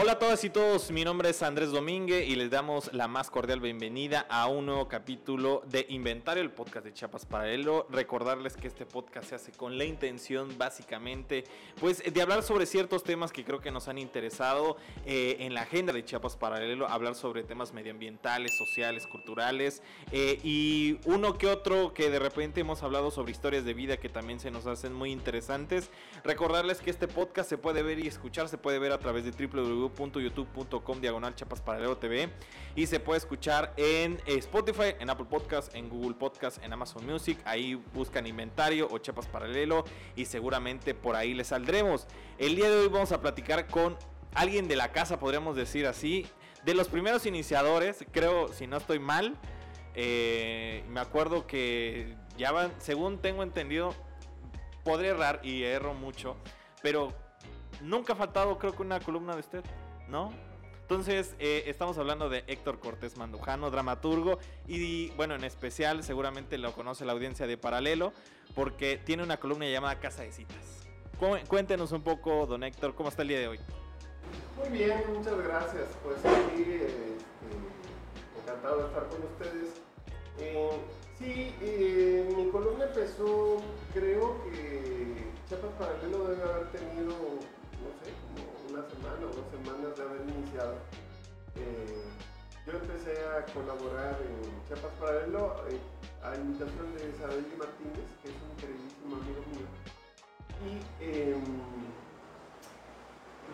Hola a todas y todos, mi nombre es Andrés Domínguez y les damos la más cordial bienvenida a un nuevo capítulo de Inventario, el podcast de Chiapas Paralelo. Recordarles que este podcast se hace con la intención básicamente pues de hablar sobre ciertos temas que creo que nos han interesado eh, en la agenda de Chiapas Paralelo, hablar sobre temas medioambientales, sociales, culturales eh, y uno que otro que de repente hemos hablado sobre historias de vida que también se nos hacen muy interesantes. Recordarles que este podcast se puede ver y escuchar, se puede ver a través de www www.youtube.com diagonal chapas paralelo TV y se puede escuchar en Spotify, en Apple Podcast, en Google Podcast, en Amazon Music. Ahí buscan inventario o chapas paralelo y seguramente por ahí les saldremos. El día de hoy vamos a platicar con alguien de la casa, podríamos decir así, de los primeros iniciadores, creo, si no estoy mal. Eh, me acuerdo que ya van, según tengo entendido, podré errar y erro mucho, pero nunca ha faltado creo que una columna de usted, ¿no? Entonces, eh, estamos hablando de Héctor Cortés Mandujano, dramaturgo, y bueno, en especial seguramente lo conoce la audiencia de Paralelo, porque tiene una columna llamada Casa de Citas. Cuéntenos un poco, don Héctor, ¿cómo está el día de hoy? Muy bien, muchas gracias. Pues aquí, este, encantado de estar con ustedes. Eh, sí, eh, mi columna empezó, creo que Chiapas Paralelo debe haber tenido no sé, una semana o dos semanas de haber iniciado. Eh, yo empecé a colaborar en Chiapas Paralelo eh, a invitación de Isabel Martínez, que es un queridísimo amigo mío. Y em,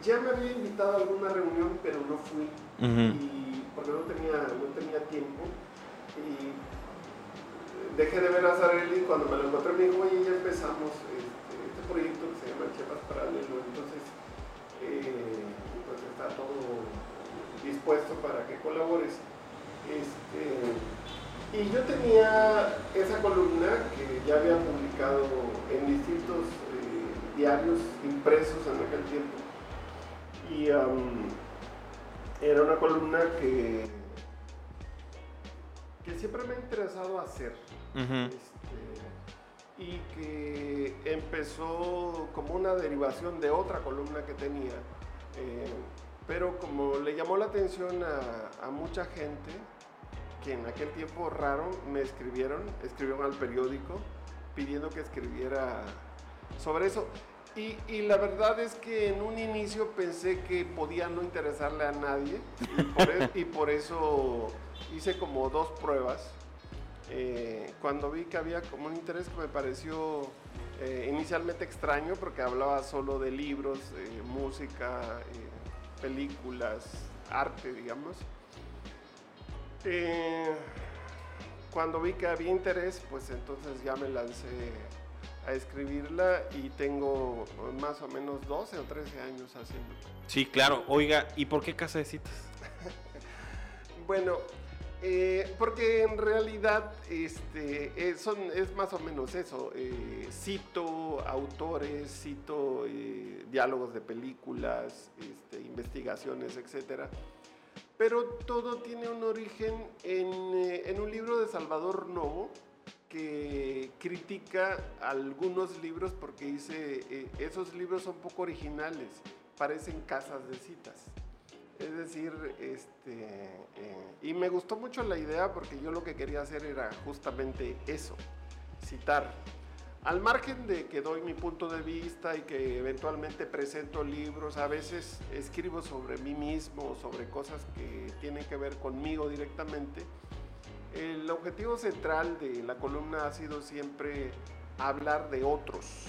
ya me había invitado a alguna reunión, pero no fui, porque no tenía, no tenía tiempo. Y dejé de ver a Sareli cuando me lo encontré me dijo, oye, ya empezamos este, este proyecto que se llama Chiapas Paralelo. Entonces, eh, pues está todo dispuesto para que colabores. Este, y yo tenía esa columna que ya había publicado en distintos eh, diarios impresos en aquel tiempo. Y era una columna que, que siempre me ha interesado hacer y que empezó como una derivación de otra columna que tenía. Eh, pero como le llamó la atención a, mucha gente, que en aquel tiempo raro me escribieron, escribieron al periódico pidiendo que escribiera sobre eso. Y, y, la verdad es que en un inicio pensé que podía no interesarle a nadie y por, e, y por eso hice como dos pruebas eh, cuando vi que había como un interés que me pareció eh, inicialmente extraño porque hablaba solo de libros, eh, música, películas, arte, digamos. cuando vi que había interés, pues entonces ya me lancé a escribirla y tengo más o menos 12 o 13 años haciendo. Sí, claro. Oiga, ¿y por qué Casa de Citas? bueno, eh, porque en realidad este, eh, son, es más o menos eso. Eh, cito autores, cito diálogos de películas, este, investigaciones, etc. Pero todo tiene un origen en, en un libro de Salvador Novo que critica algunos libros porque dice, esos libros son poco originales, parecen casas de citas. Es decir, este, eh, y me gustó mucho la idea porque yo lo que quería hacer era justamente eso, citar. Al margen de que doy mi punto de vista y que eventualmente presento libros, a veces escribo sobre mí mismo, sobre cosas que tienen que ver conmigo directamente, el objetivo central de la columna ha sido siempre hablar de otros,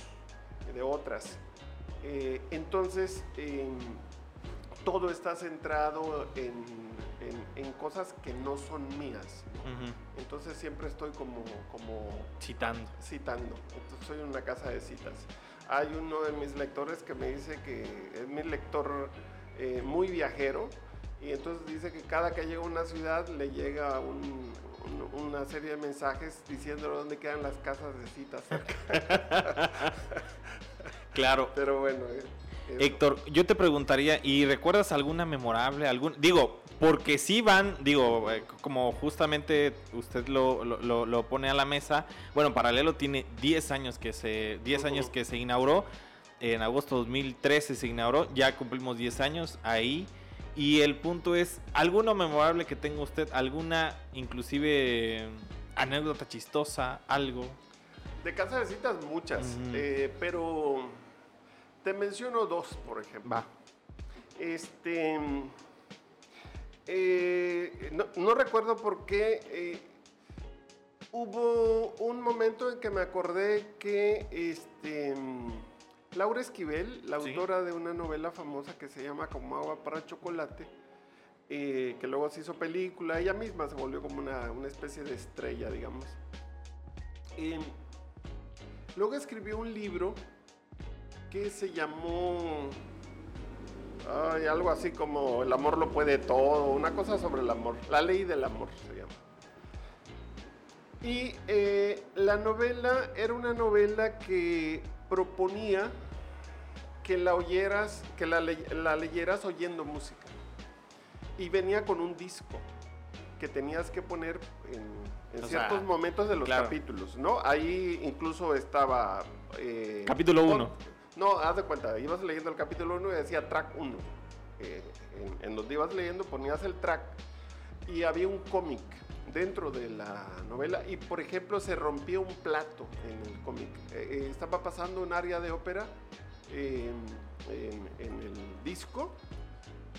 de otras. Eh, entonces, todo está centrado en, cosas que no son mías. Entonces siempre estoy como, como... Citando. Citando. Entonces soy una casa de citas. Hay uno de mis lectores que me dice que es mi lector eh, muy viajero y entonces dice que cada que llega a una ciudad le llega una serie de mensajes diciendo dónde quedan las casas de citas cerca. claro. Pero bueno. Eh, Héctor, yo te preguntaría, ¿y recuerdas alguna memorable? Algún, digo, porque sí van, digo, eh, como justamente usted lo, pone a la mesa, bueno, Paralelo tiene 10 años que se, 10 años que se inauguró, en agosto de 2013 se inauguró, ya cumplimos 10 años ahí. Y el punto es, ¿alguno memorable que tenga usted? ¿Alguna, inclusive, anécdota chistosa? ¿Algo? De casa de citas muchas, eh, pero te menciono dos, por ejemplo. Va. Este. eh, no, no recuerdo por qué. eh, hubo un momento en que me acordé que este, Laura Esquivel, la Sí. autora de una novela famosa que se llama Como agua para chocolate, eh, que luego se hizo película, ella misma se volvió como una, una especie de estrella, digamos. Eh, luego escribió un libro que se llamó ay, algo así como El amor lo puede todo, una cosa sobre el amor, la ley del amor se llama. Y eh, la novela era una novela que proponía que la oyeras, que la, le- la leyeras oyendo música. Y venía con un disco que tenías que poner en, en sea, ciertos momentos de los claro. capítulos, ¿no? Ahí incluso estaba... eh, Capítulo con- uno. No, haz de cuenta, ibas leyendo el capítulo 1 y decía track 1. en, en donde ibas leyendo ponías el track y había un cómic dentro de la novela y por ejemplo se rompía un plato en el cómic. Eh, eh, estaba pasando un área de ópera eh, en, en el disco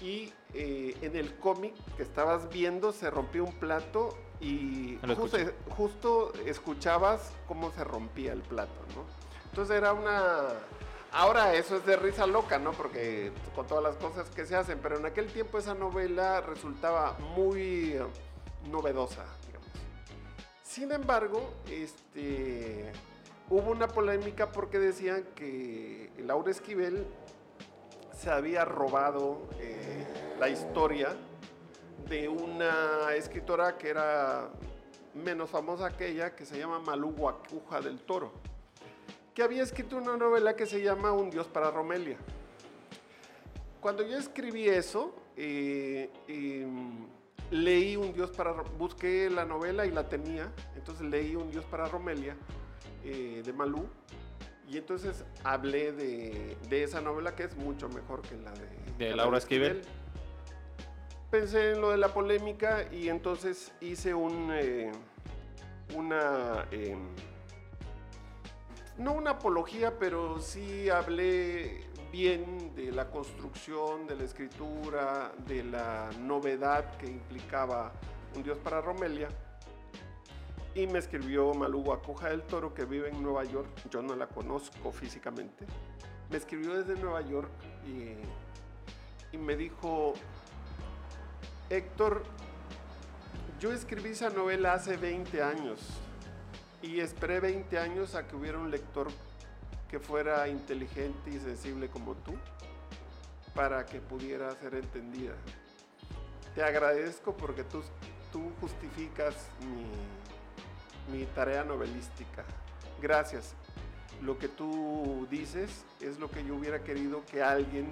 y eh, en el cómic que estabas viendo se rompió un plato y Lo justo, justo escuchabas cómo se rompía el plato, ¿no? Entonces era una... Ahora eso es de risa loca, ¿no? Porque con todas las cosas que se hacen, pero en aquel tiempo esa novela resultaba muy eh, novedosa, digamos. Sin embargo, este, hubo una polémica porque decían que Laura Esquivel se había robado eh, la historia de una escritora que era menos famosa que ella, que se llama Malú Guacuja del Toro, que había escrito una novela que se llama Un Dios para Romelia. Cuando yo escribí eso, eh, em, leí Un Dios para... Busqué la novela y la tenía, entonces leí Un Dios para Romelia eh, de Malú. Y entonces hablé de, de esa novela que es mucho mejor que la de, la Laura Esquivel. Pensé en lo de la polémica y entonces hice un, eh, una, em, no una apología, pero sí hablé bien de la construcción, de la escritura, de la novedad que implicaba Un Dios para Romelia. Y me escribió Malú Guacuja del Toro, que vive en Nueva York. Yo no la conozco físicamente. Me escribió desde Nueva York y, y me dijo, Héctor, yo escribí esa novela hace 20 años y esperé 20 años a que hubiera un lector que fuera inteligente y sensible como tú para que pudiera ser entendida. Te agradezco porque tú, tú justificas mi, mi tarea novelística. Gracias. Lo que tú dices es lo que yo hubiera querido que alguien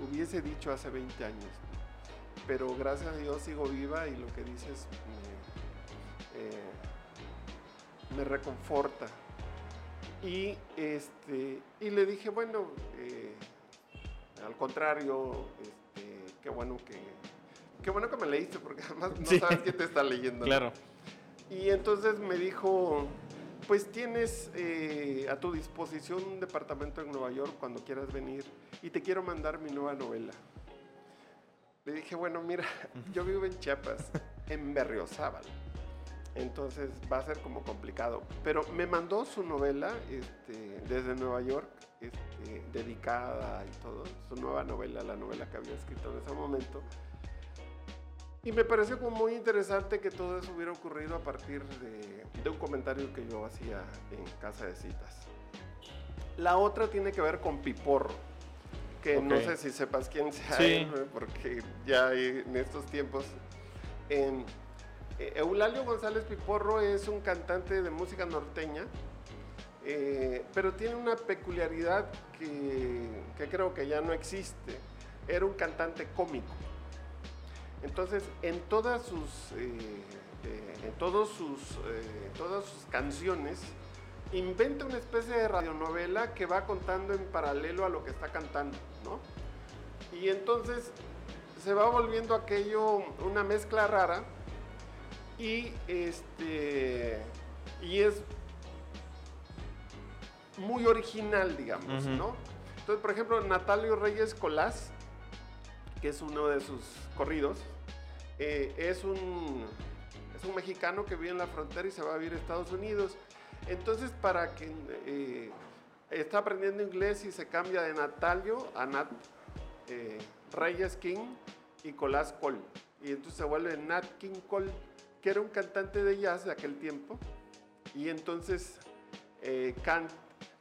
hubiese dicho hace 20 años. Pero gracias a Dios sigo viva y lo que dices me, eh, me reconforta. Y, este, y le dije, bueno, eh, al contrario, este, qué bueno que, qué bueno que me leíste, porque además no Sí. sabes quién te está leyendo. ¿no? Claro. Y entonces me dijo, pues tienes eh, a tu disposición un departamento en Nueva York cuando quieras venir y te quiero mandar mi nueva novela. Le dije, bueno, mira, yo vivo en Chiapas, en Berriozábal. Entonces va a ser como complicado. Pero me mandó su novela este, desde Nueva York, este, dedicada y todo. Su nueva novela, la novela que había escrito en ese momento. Y me pareció como muy interesante que todo eso hubiera ocurrido a partir de, de un comentario que yo hacía en casa de citas. La otra tiene que ver con Piporro, que no sé si sepas quién sea Sí. porque ya en estos tiempos... Eulalio González Piporro es un cantante de música norteña, eh, pero tiene una peculiaridad que, creo que ya no existe. Era un cantante cómico. Entonces, en todas sus, eh, eh, en todos sus, eh, todas sus canciones, inventa una especie de radionovela que va contando en paralelo a lo que está cantando, ¿no? Y entonces se va volviendo aquello una mezcla rara y este y es muy original, digamos, ¿no? Entonces, por ejemplo, Natalio Reyes Colás, que es uno de sus corridos, eh, es, un, es un mexicano que vive en la frontera y se va a vivir a Estados Unidos. Entonces, para que eh, está aprendiendo inglés y se cambia de Natalio a Nat eh, Reyes King y Colás Cole. Y entonces se vuelve Nat King Cole, que era un cantante de jazz de aquel tiempo. Y entonces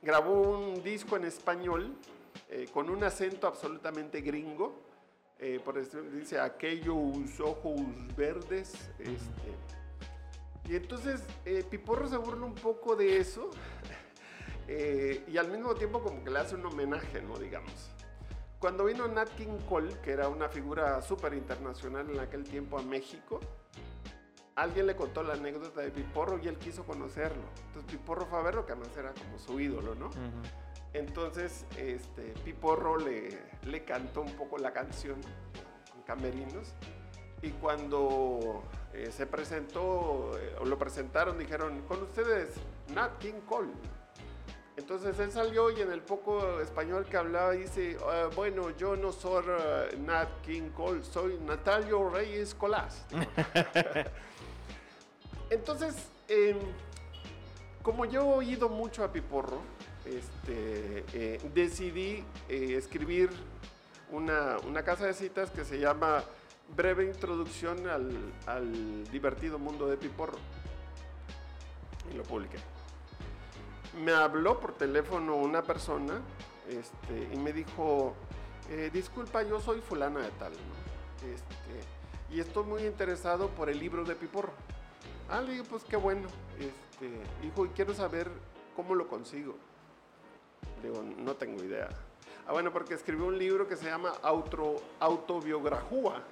grabó un disco en español con un acento absolutamente gringo eh, por eso dice aquellos ojos verdes. Este. Y entonces eh, Piporro se burla un poco de eso eh, y al mismo tiempo como que le hace un homenaje, ¿no? Digamos. Cuando vino Nat King Cole, que era una figura súper internacional en aquel tiempo a México, alguien le contó la anécdota de Piporro y él quiso conocerlo. Entonces Piporro fue a verlo, que además era como su ídolo, ¿no? Entonces, este, Piporro le, le cantó un poco la canción en Camerinos. Y cuando eh, se presentó, eh, o lo presentaron, dijeron, con ustedes, Nat King Cole. Entonces él salió y en el poco español que hablaba dice, ah, bueno, yo no soy uh, Nat King Cole, soy Natalio Reyes Colás. Entonces, em, como yo he oído mucho a Piporro, este, eh, decidí eh, escribir una, casa de citas que se llama Breve Introducción al, divertido mundo de Piporro. Y lo publiqué. Me habló por teléfono una persona este, y me dijo, eh, disculpa, yo soy fulana de tal, este, y estoy muy interesado por el libro de Piporro. Ah, le digo, pues qué bueno. Este, hijo, y quiero saber cómo lo consigo. Digo, no tengo idea. Ah, bueno, porque escribió un libro que se llama Auto, Autobiografía,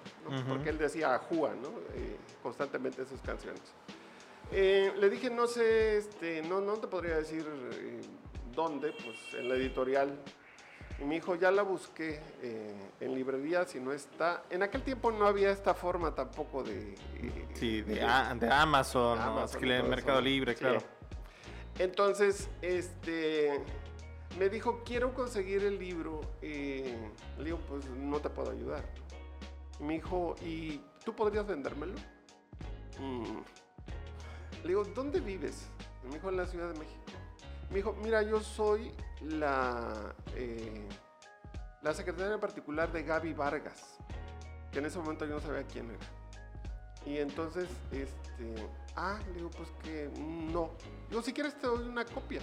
porque él decía Ajúa, ¿no? Eh, constantemente en sus canciones. Eh, le dije, no sé, este, no, no te podría decir eh, dónde, pues en la editorial. Y mi hijo, ya la busqué en librerías y no está. En aquel tiempo no había esta forma tampoco de. sí, de, Amazon, Amazon ¿no? Mercado Libre, claro. Entonces, este me dijo, quiero conseguir el libro. le digo, pues no te puedo ayudar. me dijo, ¿y tú podrías vendérmelo? Mm. Le digo, ¿dónde vives? me dijo, en la Ciudad de México. Me dijo, mira, yo soy la, eh, la secretaria particular de Gaby Vargas, que en ese momento yo no sabía quién era. Y entonces, este, ah, le digo, pues que no. Digo, si quieres te doy una copia.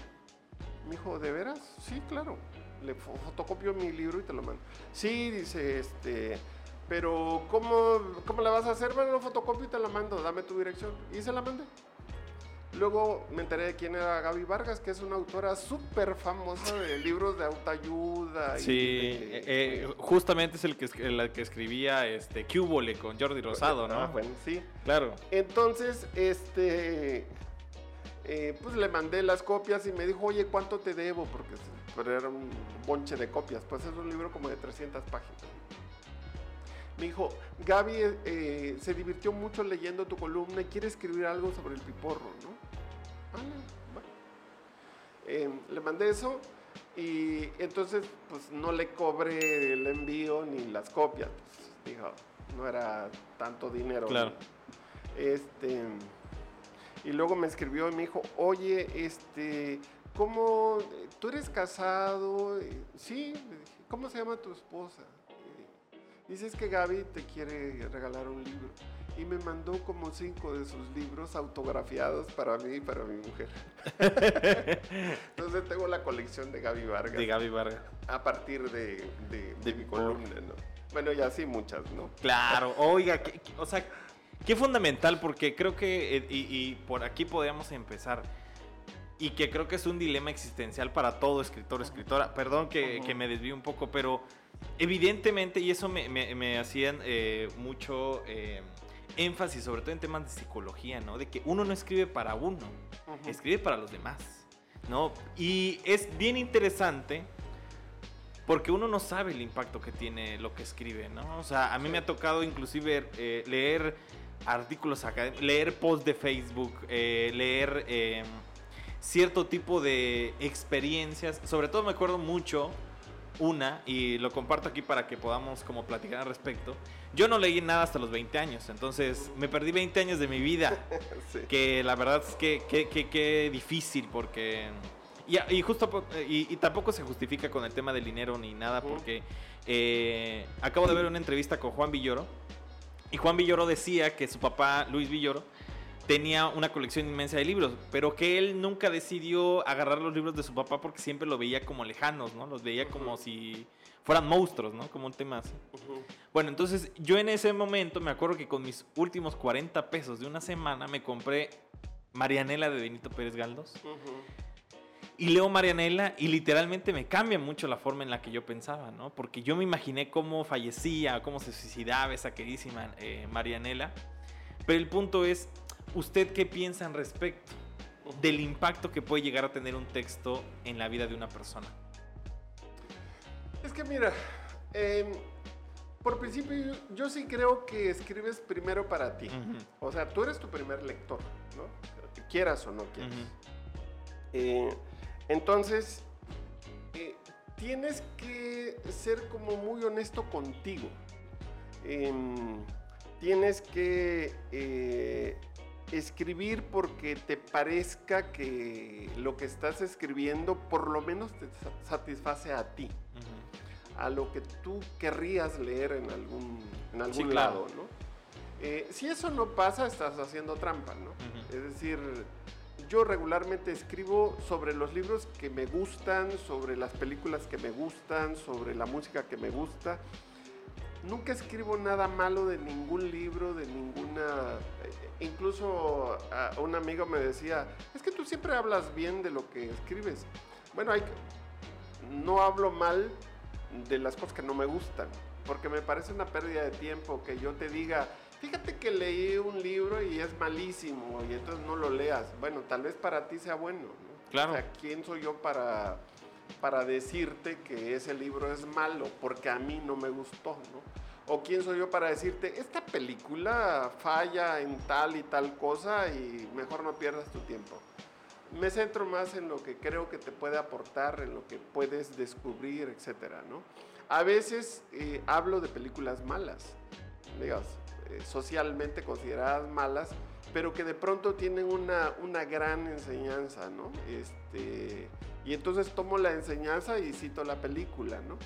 Me dijo, ¿de veras? Sí, claro. Le fotocopio mi libro y te lo mando. Sí, dice, este, pero ¿cómo, cómo la vas a hacer? Bueno, lo fotocopio y te la mando, dame tu dirección. Y se la mandé. Luego me enteré de quién era Gaby Vargas, que es una autora súper famosa de libros de autoayuda. Sí, eh, eh, justamente es el que, el que escribía este, Cúbole con Jordi Rosado, ¿no? Ah, bueno, sí. Claro. Entonces, este, eh, pues le mandé las copias y me dijo, oye, ¿cuánto te debo? Porque era un bonche de copias. Pues es un libro como de 300 páginas. Me dijo, Gaby eh, se divirtió mucho leyendo tu columna y quiere escribir algo sobre el piporro, ¿no? bueno. Em, le mandé eso y entonces pues no le cobré el envío ni las copias. Pues, dijo, no era tanto dinero. Claro. Este y luego me escribió y me dijo, oye, este, ¿cómo, tú eres casado? Sí, ¿cómo se llama tu esposa? Dices que Gaby te quiere regalar un libro. Y me mandó como cinco de sus libros autografiados para mí y para mi mujer. Entonces tengo la colección de Gaby Vargas. De Gaby Vargas. A partir de, de, mi columna, ¿no? Bueno, ya sí, muchas, ¿no? Claro, oiga, o sea, Qué fundamental, porque creo que, eh, y, por aquí podríamos empezar, y que creo que es un dilema existencial para todo escritor, escritora. Perdón que, me desvío un poco, pero evidentemente, y eso me, hacían eh, mucho eh, énfasis, sobre todo en temas de psicología, ¿no? De que uno no escribe para uno, escribe para los demás, ¿no? Y es bien interesante porque uno no sabe el impacto que tiene lo que escribe, ¿no? O sea, a mí me ha tocado inclusive eh, leer artículos académicos, leer posts de Facebook, leer cierto tipo de experiencias. Sobre todo me acuerdo mucho una, y lo comparto aquí para que podamos como platicar al respecto. Yo no leí nada hasta los 20 años, entonces me perdí 20 años de mi vida, Sí. que la verdad es que que- que- que difícil porque... Y, y justo y, y tampoco se justifica con el tema del dinero ni nada porque eh, acabo de ver una entrevista con Juan Villoro y Juan Villoro decía que su papá Luis Villoro tenía una colección inmensa de libros, pero que él nunca decidió agarrar los libros de su papá porque siempre lo veía como lejanos, ¿no? Los veía como si fueran monstruos, ¿no? Como un tema así. Bueno, entonces yo en ese momento me acuerdo que con mis últimos 40 pesos de una semana me compré Marianela de Benito Pérez Galdós. Y leo Marianela y literalmente me cambia mucho la forma en la que yo pensaba, ¿no? Porque yo me imaginé cómo fallecía, cómo se suicidaba esa queridísima eh, Marianela. Pero el punto es, ¿usted qué piensa al respecto del impacto que puede llegar a tener un texto en la vida de una persona? Es que mira, em, por principio yo, yo sí creo que escribes primero para ti. O sea, tú eres tu primer lector, ¿no? Quieras o no quieras. Eh, entonces, eh, tienes que ser como muy honesto contigo. Em, tienes que eh, escribir porque te parezca que lo que estás escribiendo por lo menos te sa- satisface a ti, a lo que tú querrías leer en algún, en algún Sí, claro. lado, ¿no? Eh, si eso no pasa, estás haciendo trampa, ¿no? Es decir, yo regularmente escribo sobre los libros que me gustan, sobre las películas que me gustan, sobre la música que me gusta. Nunca escribo nada malo de ningún libro, de ninguna... eh, Incluso a un amigo me decía, es que tú siempre hablas bien de lo que escribes. Bueno, hay no hablo mal de las cosas que no me gustan, porque me parece una pérdida de tiempo que yo te diga, fíjate que leí un libro y es malísimo y entonces no lo leas. Bueno, tal vez para ti sea bueno. ¿no? Claro. O sea, ¿quién soy yo para, para decirte que ese libro es malo porque a mí no me gustó? ¿no? ¿O quién soy yo para decirte, esta película falla en tal y tal cosa y mejor no pierdas tu tiempo? Me centro más en lo que creo que te puede aportar, en lo que puedes descubrir, etcétera, ¿no? A veces eh, hablo de películas malas, digamos, eh, socialmente consideradas malas, pero que de pronto tienen una, una gran enseñanza, ¿no? Este, y entonces tomo la enseñanza y cito la película, ¿no?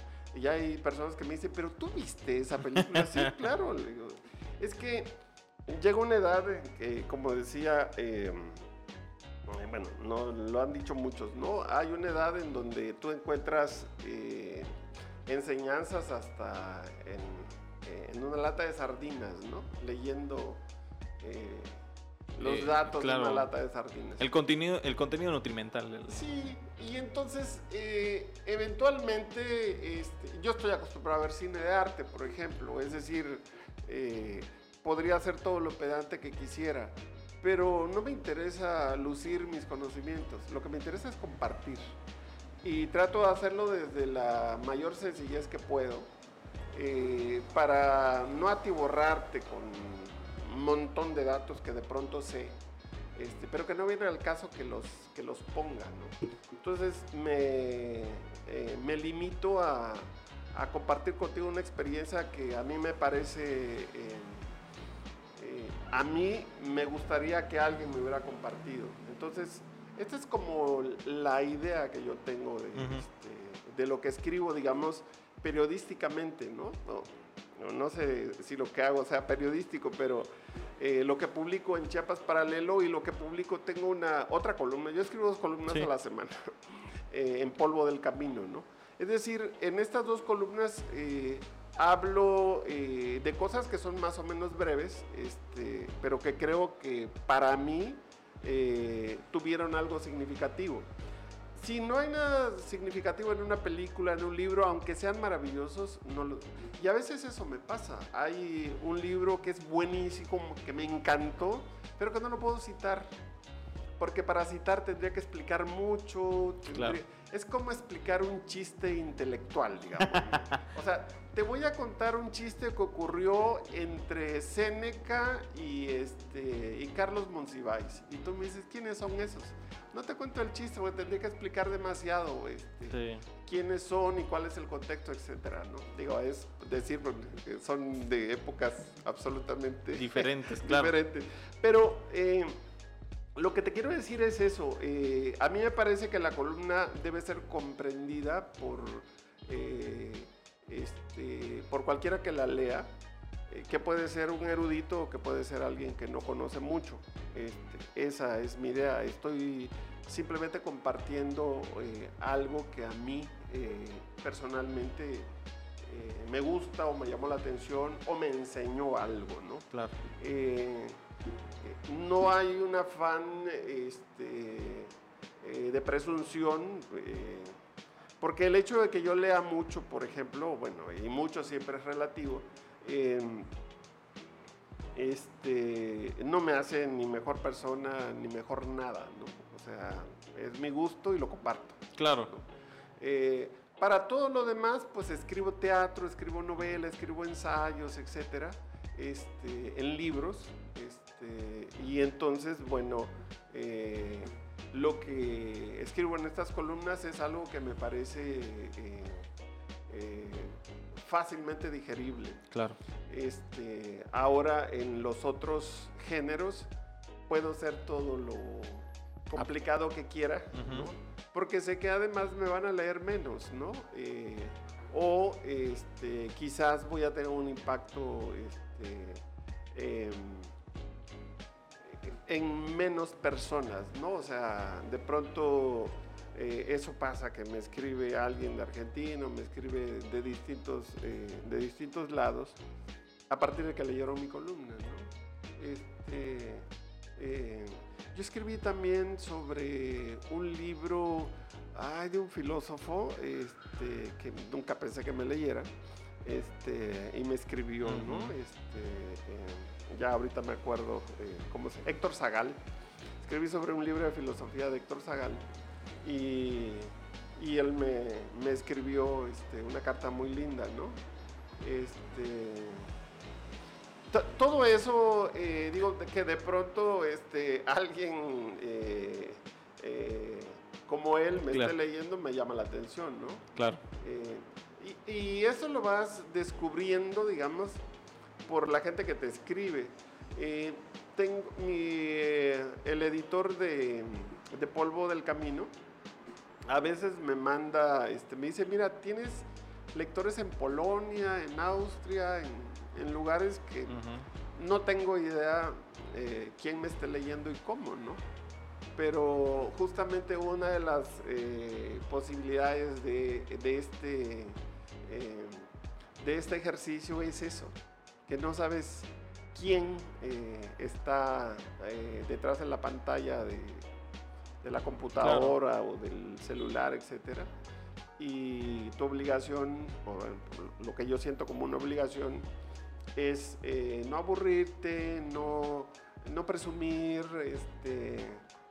Y hay personas que me dicen, pero tú viste esa película, sí, claro. digo, es que llega una edad en que, como decía, eh, eh, bueno, no lo han dicho muchos, ¿no? Hay una edad en donde tú encuentras eh, enseñanzas hasta en, eh, en una lata de sardinas, ¿no? Leyendo eh, los datos claro. de una lata de sardinas. El contenido, el contenido nutrimental. Sí, y entonces eh, eventualmente este, yo estoy acostumbrado a ver cine de arte, por ejemplo, es decir, eh, podría hacer todo lo pedante que quisiera, pero no me interesa lucir mis conocimientos, lo que me interesa es compartir. Y trato de hacerlo desde la mayor sencillez que puedo, eh, para no atiborrarte con un montón de datos que de pronto sé, este, pero que no viene al caso que los, que los ponga, ¿no? Entonces me, eh, me limito a, a compartir contigo una experiencia que a mí me parece, eh, eh, a mí me gustaría que alguien me hubiera compartido. Entonces, esta es como la idea que yo tengo de, Ujú. este, de lo que escribo, digamos, periodísticamente. No, no- no sé si lo que hago sea periodístico, pero eh, lo que publico en Chiapas Paralelo y lo que publico, tengo una otra columna. Yo escribo dos columnas Sí. a la semana eh, en Polvo del Camino, ¿no? Es decir, en estas dos columnas eh, hablo de cosas que son más o menos breves, este, pero que creo que para mí tuvieron algo significativo. Si no hay nada significativo en una película, en un libro, aunque sean maravillosos, no lo... Y a veces eso me pasa. Hay un libro que es buenísimo, que me encantó, pero que no lo puedo citar. porque para citar tendría que explicar mucho. tendría- Es como explicar un chiste intelectual, digamos. o sea, te voy a contar un chiste que ocurrió entre Séneca y, este, y Carlos Monsiváis. Y tú me dices, ¿quiénes son esos? No te cuento el chiste, porque tendría que explicar demasiado este, Sí. quiénes son y cuál es el contexto, etcétera, ¿no? Digo, es decir, porque son de épocas absolutamente Diferentes, claro. diferentes. Pero eh, lo que te quiero decir es eso. eh, a mí me parece que la columna debe ser comprendida por, eh, este, por cualquiera que la lea, eh, que puede ser un erudito o que puede ser alguien que no conoce mucho. Este, esa es mi idea. Estoy simplemente compartiendo eh, algo que a mí eh, personalmente me gusta o me llamó la atención o me enseñó algo, ¿no? Claro. No hay un afán este, de presunción, porque el hecho de que yo lea mucho, por ejemplo, bueno, y mucho siempre es relativo, eh, este, no me hace ni mejor persona ni mejor nada, ¿no? O sea, es mi gusto y lo comparto. Claro. Eh, para todo lo demás, pues escribo teatro, escribo novela, escribo ensayos, etcétera, este, en libros. Este, y entonces, bueno, eh, lo que escribo en estas columnas es algo que me parece eh, eh, fácilmente digerible. Claro. Este, ahora en los otros géneros puedo ser todo lo complicado que quiera, ¿no? Porque sé que además me van a leer menos, ¿no? Eh, o este, quizás voy a tener un impacto este, em, en menos personas, ¿no? O sea, de pronto eh, eso pasa, que me escribe alguien de Argentina, me escribe de distintos, eh, de distintos lados, a partir de que leyeron mi columna, ¿no? Este, eh, yo escribí también sobre un libro ay, de un filósofo este, que nunca pensé que me leyera este, y me escribió, ¿no? Este, ya ahorita me acuerdo eh, cómo se Héctor Zagal. Escribí sobre un libro de filosofía de Héctor Zagal y, y él me, me escribió este, una carta muy linda, ¿no? Este, to- todo eso, eh, digo, que de pronto este, alguien eh, eh, como él me Claro. esté leyendo me llama la atención, ¿no? Claro. Y, y eso lo vas descubriendo, digamos, por la gente que te escribe. Eh, tengo mi, eh, el editor de, de Polvo del Camino, a veces me manda, este, me dice, mira, tienes lectores en Polonia, en Austria, en, en lugares que no tengo idea eh, quién me esté leyendo y cómo, ¿no? Pero justamente una de las posibilidades de, de este, de este ejercicio es eso, que no sabes quién eh, está eh, detrás de la pantalla de, de la computadora o del celular, etcétera. Y tu obligación, o lo que yo siento como una obligación, es eh, no aburrirte, no, no presumir, este,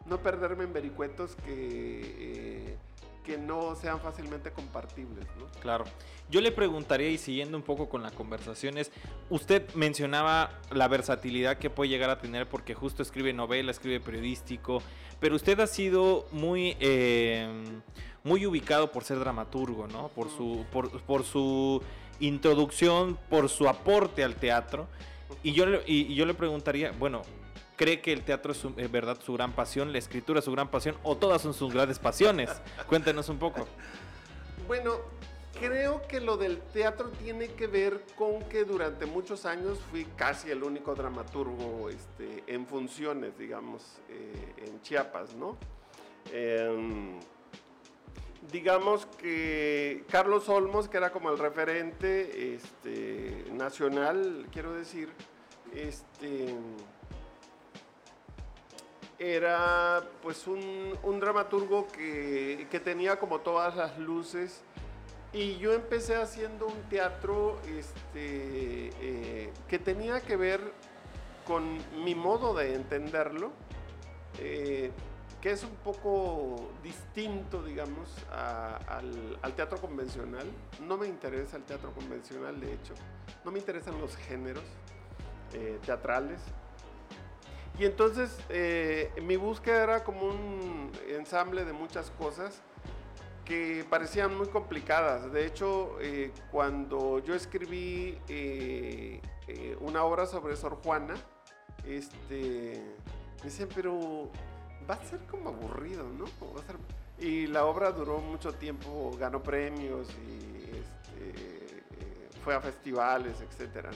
no perderme en vericuetos que, que no sean fácilmente compartibles. ¿no? Claro. Yo le preguntaría, y siguiendo un poco con la conversación, es, usted mencionaba la versatilidad que puede llegar a tener porque justo escribe novela, escribe periodístico, pero usted ha sido muy, eh, muy ubicado por ser dramaturgo, ¿no? Por su, por, por su introducción, por su aporte al teatro. Y yo, y yo le preguntaría, bueno, ¿cree que el teatro es su- en verdad su gran pasión, la escritura es su gran pasión o todas son sus grandes pasiones? Cuéntenos un poco. Bueno, creo que lo del teatro tiene que ver con que durante muchos años fui casi el único dramaturgo este, en funciones, digamos, eh, en Chiapas, ¿no? Em, digamos que Carlos Olmos, que era como el referente este, nacional, quiero decir, este, era pues un, un dramaturgo que, que tenía como todas las luces y yo empecé haciendo un teatro este, eh, que tenía que ver con mi modo de entenderlo, eh, que es un poco distinto, digamos, al, teatro convencional. No me interesa el teatro convencional, de hecho. No me interesan los géneros eh, teatrales. Y entonces eh, mi búsqueda era como un ensamble de muchas cosas que parecían muy complicadas. De hecho, eh, cuando yo escribí una obra sobre Sor Juana, este, me decían, pero va a ser como aburrido, ¿no? Y la obra duró mucho tiempo, ganó premios y este, eh, fue a festivales, etcétera,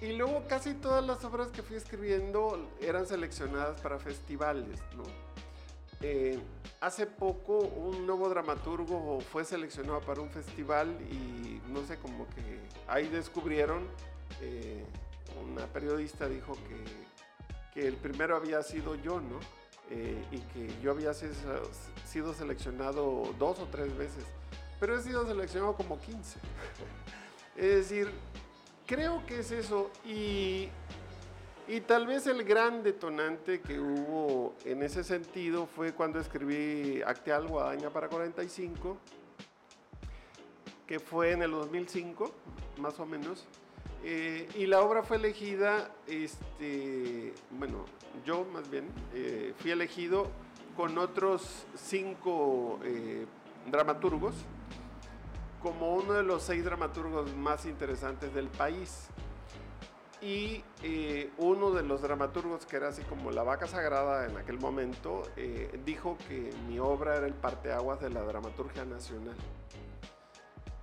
Y luego casi todas las obras que fui escribiendo eran seleccionadas para festivales, ¿no? Eh, hace poco un nuevo dramaturgo fue seleccionado para un festival y no sé, como que ahí descubrieron, eh, una periodista dijo que, que el primero había sido yo, ¿no? Eh, y que yo había sido seleccionado dos o tres veces, pero he sido seleccionado como 15. es decir, creo que es eso y, y tal vez el gran detonante que hubo en ese sentido fue cuando escribí Acteal Guadaña para 45, que fue en el 2005, más o menos. Eh, y la obra fue elegida, este, bueno, yo más bien, eh, fui elegido con otros cinco eh, dramaturgos como uno de los seis dramaturgos más interesantes del país. Y uno de los dramaturgos, que era así como la vaca sagrada en aquel momento, dijo que mi obra era el parteaguas de la dramaturgia nacional.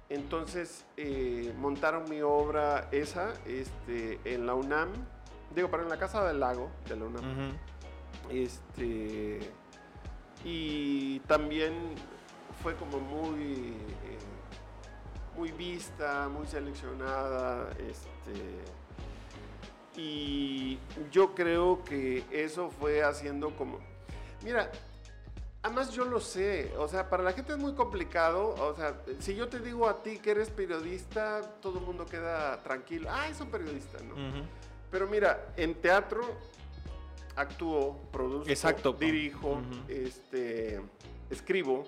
Entonces eh, montaron mi obra esa este, en la UNAM, digo, para en la Casa del Lago de la UNAM. Este, y también fue como muy, eh, muy vista, muy seleccionada. Este, y yo creo que eso fue haciendo como... Mira, Además yo lo sé, o sea, para la gente es muy complicado, o sea, si yo te digo a ti que eres periodista, todo el mundo queda tranquilo, ah, es un periodista, ¿no? Pero mira, en teatro actúo, produzco, dirijo, este, escribo,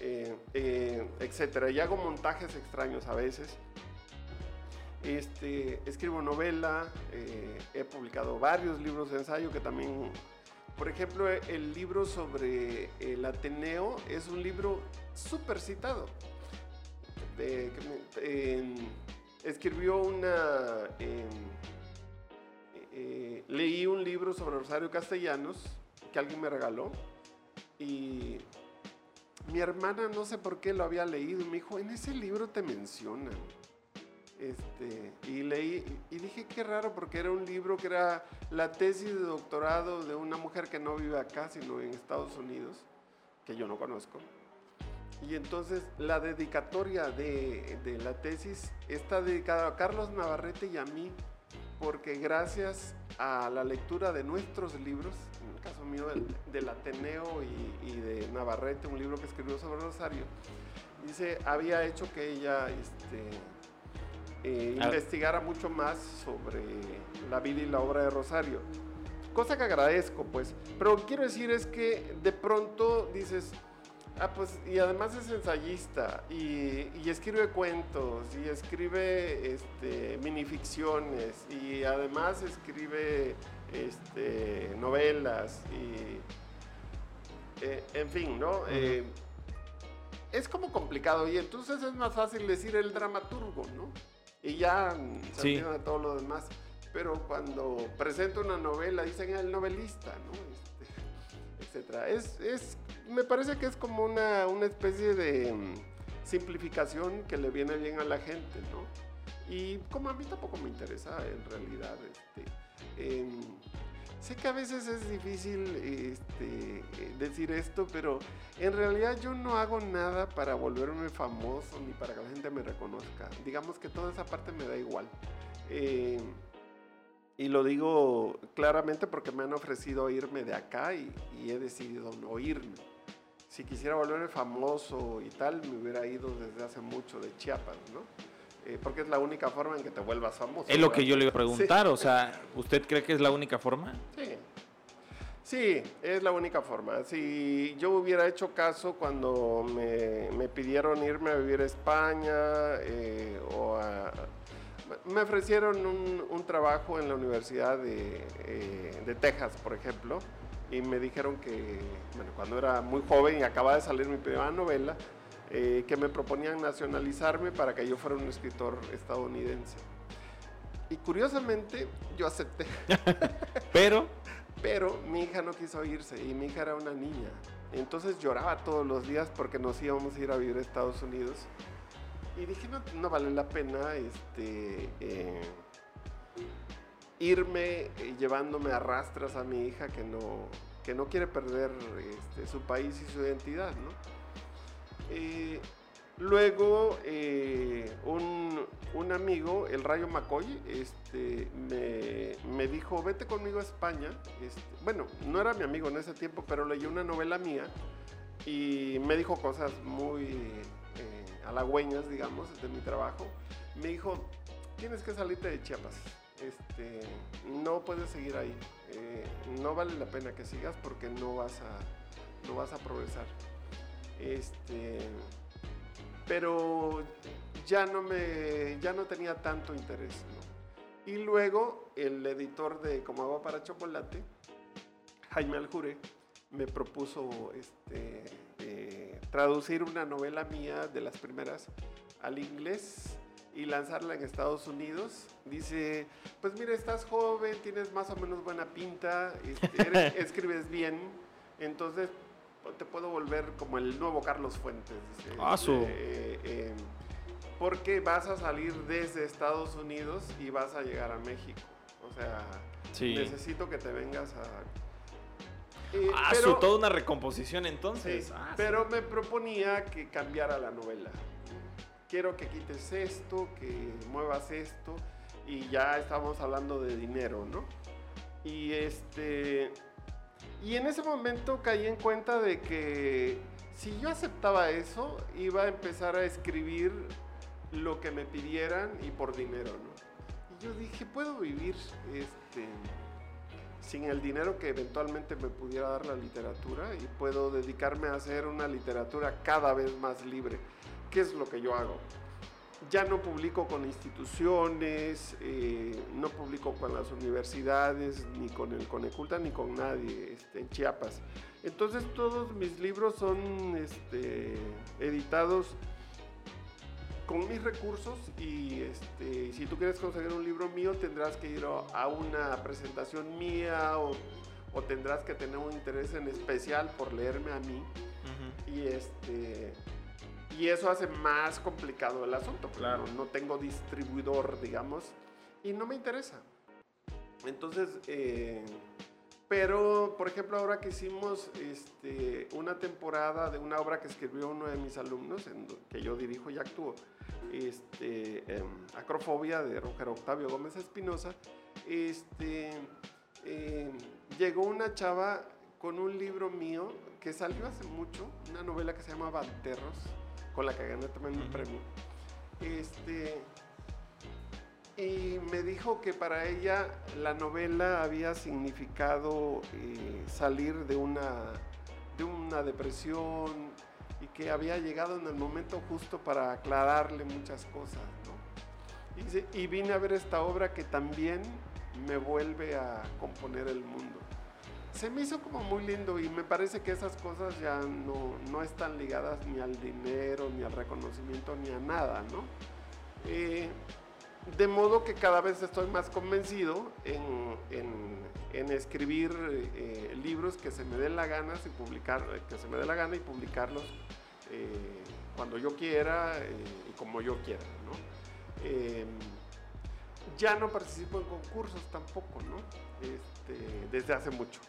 eh, eh, etcétera, y hago montajes extraños a veces. Este, escribo novela, eh, he publicado varios libros de ensayo que también por ejemplo, el libro sobre el Ateneo es un libro súper citado. escribió una... Eh, leí un libro sobre Rosario Castellanos que alguien me regaló y mi hermana no sé por qué lo había leído y me dijo, en ese libro te mencionan. Este, y leí y dije qué raro porque era un libro que era la tesis de doctorado de una mujer que no vive acá, sino en Estados Unidos, que yo no conozco. Y entonces la dedicatoria de, de la tesis está dedicada a Carlos Navarrete y a mí, porque gracias a la lectura de nuestros libros, en el caso mío del, Ateneo y, y, de Navarrete, un libro que escribió sobre Rosario, dice, había hecho que ella este, eh, ah. investigara mucho más sobre la vida y la obra de Rosario. Cosa que agradezco, pues. Pero lo que quiero decir es que de pronto dices, ah, pues, y además es ensayista, y, escribe cuentos, y escribe este, minificciones, y además escribe este, novelas, y eh, en fin, ¿no? Eh, es como complicado, y entonces es más fácil decir el dramaturgo, ¿no? y ya se sí. de todo lo demás. Pero cuando presento una novela dicen el novelista, ¿no? Etcétera. Es, me parece que es como una, una especie de mm, simplificación que le viene bien a la gente, ¿no? Y como a mí tampoco me interesa en realidad, este, em, Sé que a veces es difícil este, decir esto, pero en realidad yo no hago nada para volverme famoso ni para que la gente me reconozca. Digamos que toda esa parte me da igual. Eh, y lo digo claramente porque me han ofrecido irme de acá y, y, he decidido no irme. Si quisiera volverme famoso y tal, me hubiera ido desde hace mucho de Chiapas, ¿no? Eh, porque es la única forma en que te vuelvas famoso. Es lo que yo le iba a preguntar, o sea, ¿usted cree que es la única forma? Sí. Sí, es la única forma. Si yo hubiera hecho caso cuando me, me pidieron irme a vivir a España eh, o a, me ofrecieron un, un, trabajo en la Universidad de, eh, de, Texas, por ejemplo, y me dijeron que, bueno, cuando era muy joven y acababa de salir mi primera novela, eh, que me proponían nacionalizarme para que yo fuera un escritor estadounidense. Y curiosamente yo acepté. Pero pero mi hija no quiso irse y mi hija era una niña. Entonces lloraba todos los días porque nos íbamos a ir a vivir a Estados Unidos. Y dije, no, vale la pena este, eh, irme eh, llevándome a rastras a mi hija que no, que no quiere perder este, su país y su identidad. ¿no? Eh, Luego, eh, un, amigo, el Rayo McCoy, este, me, dijo, vete conmigo a España. Este, bueno, no era mi amigo en ese tiempo, pero leyó una novela mía y me dijo cosas muy halagüeñas, digamos, de mi trabajo. Me dijo, tienes que salirte de Chiapas. Este, no puedes seguir ahí. Eh, no vale la pena que sigas porque no vas a, no vas a progresar. Este, pero ya no, me, ya no tenía tanto interés. Y luego el editor de Como Agua para Chocolate, Jaime Aljure, me propuso este, traducir una novela mía de las primeras al inglés y lanzarla en Estados Unidos. Dice, pues mira, estás joven, tienes más o menos buena pinta, este, escribes bien, entonces te puedo volver como el nuevo Carlos Fuentes. Ah, eh, eh, porque vas a salir desde Estados Unidos y vas a llegar a México. O sea, necesito que te vengas a... Eh, ah, pero, toda una recomposición entonces. Ah, pero me proponía que cambiara la novela. Quiero que quites esto, que muevas esto. Y ya estamos hablando de dinero, ¿no? Y este y en ese momento caí en cuenta de que si yo aceptaba eso, iba a empezar a escribir lo que me pidieran y por dinero, ¿no? Y yo dije, puedo vivir este, sin el dinero que eventualmente me pudiera dar la literatura y puedo dedicarme a hacer una literatura cada vez más libre, ¿Qué es lo que yo hago ya no publico con instituciones, eh, no publico con las universidades, ni con el Coneculta, ni con nadie este, en Chiapas. Entonces todos mis libros son este, editados con mis recursos y este, si tú quieres conseguir un libro mío tendrás que ir a una presentación mía o, tendrás que tener un interés en especial por leerme a mí. Y este y eso hace más complicado el asunto. Claro. No, tengo distribuidor, digamos, y no me interesa. Entonces, eh, pero, por ejemplo, ahora que hicimos este, una temporada de una obra que escribió uno de mis alumnos, en, que yo dirijo y actúo, este, em, Acrofobia de Roger Octavio Gómez Espinosa, este, em, llegó una chava con un libro mío que salió hace mucho, una novela que se llama Banterros, con la que gané también un premio. Este, y me dijo que para ella la novela había significado eh, salir de una, de una depresión que había llegado en el momento justo para aclararle muchas cosas. ¿no? Y, y vine a ver esta obra que también me vuelve a componer el mundo se me hizo como muy lindo y me parece que esas cosas ya no, no están ligadas ni al dinero, ni al reconocimiento, ni a nada, ¿no? Eh, de modo que cada vez estoy más convencido en, en, escribir eh, libros que se me den la gana y publicar, que se me dé la gana y publicarlos eh, cuando yo quiera y como yo quiera, ¿no? ya no participo en concursos tampoco, ¿no? Este, desde hace mucho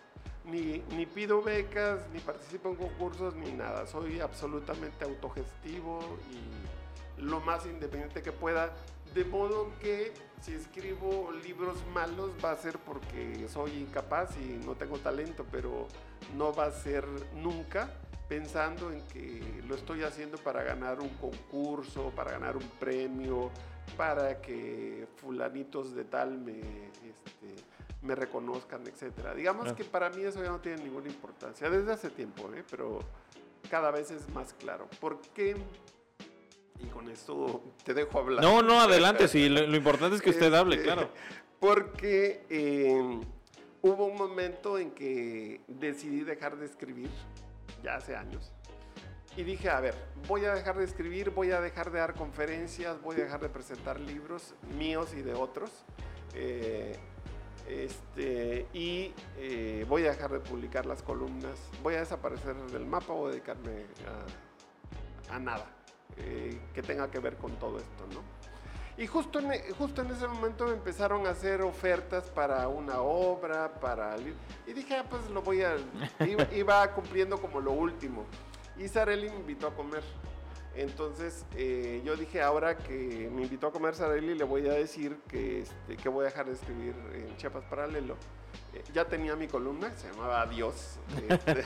ni, ni pido becas, ni participo en concursos, ni nada. Soy absolutamente autogestivo y lo más independiente que pueda. De modo que si escribo libros malos va a ser porque soy incapaz y no tengo talento, pero no va a ser nunca pensando en que lo estoy haciendo para ganar un concurso, para ganar un premio, para que fulanitos de tal me, este, me reconozcan, etcétera. Digamos que para mí eso ya no tiene ninguna importancia, desde hace tiempo, ¿eh? pero cada vez es más claro. ¿Por qué? Y con esto te dejo hablar. No, no, adelante, sí, lo, lo importante es que usted hable, Este, claro. Porque eh, hubo un momento en que decidí dejar de escribir, ya hace años. Y dije, a ver, voy a dejar de escribir, voy a dejar de dar conferencias, voy a dejar de presentar libros míos y de otros. eh, este, y eh, voy a dejar de publicar las columnas, voy a desaparecer del mapa, voy a dedicarme a, a nada eh, que tenga que ver con todo esto, ¿no? Y justo en, e- justo en ese momento me empezaron a hacer ofertas para una obra, para... Y dije, ah, pues lo voy a... Iba, iba cumpliendo como lo último. Y Sareli me invitó a comer. Entonces eh, yo dije, ahora que me invitó a comer Sareli, le voy a decir que, este, que voy a dejar de escribir en Chiapas Paralelo. Eh, ya tenía mi columna, se llamaba Adiós. este,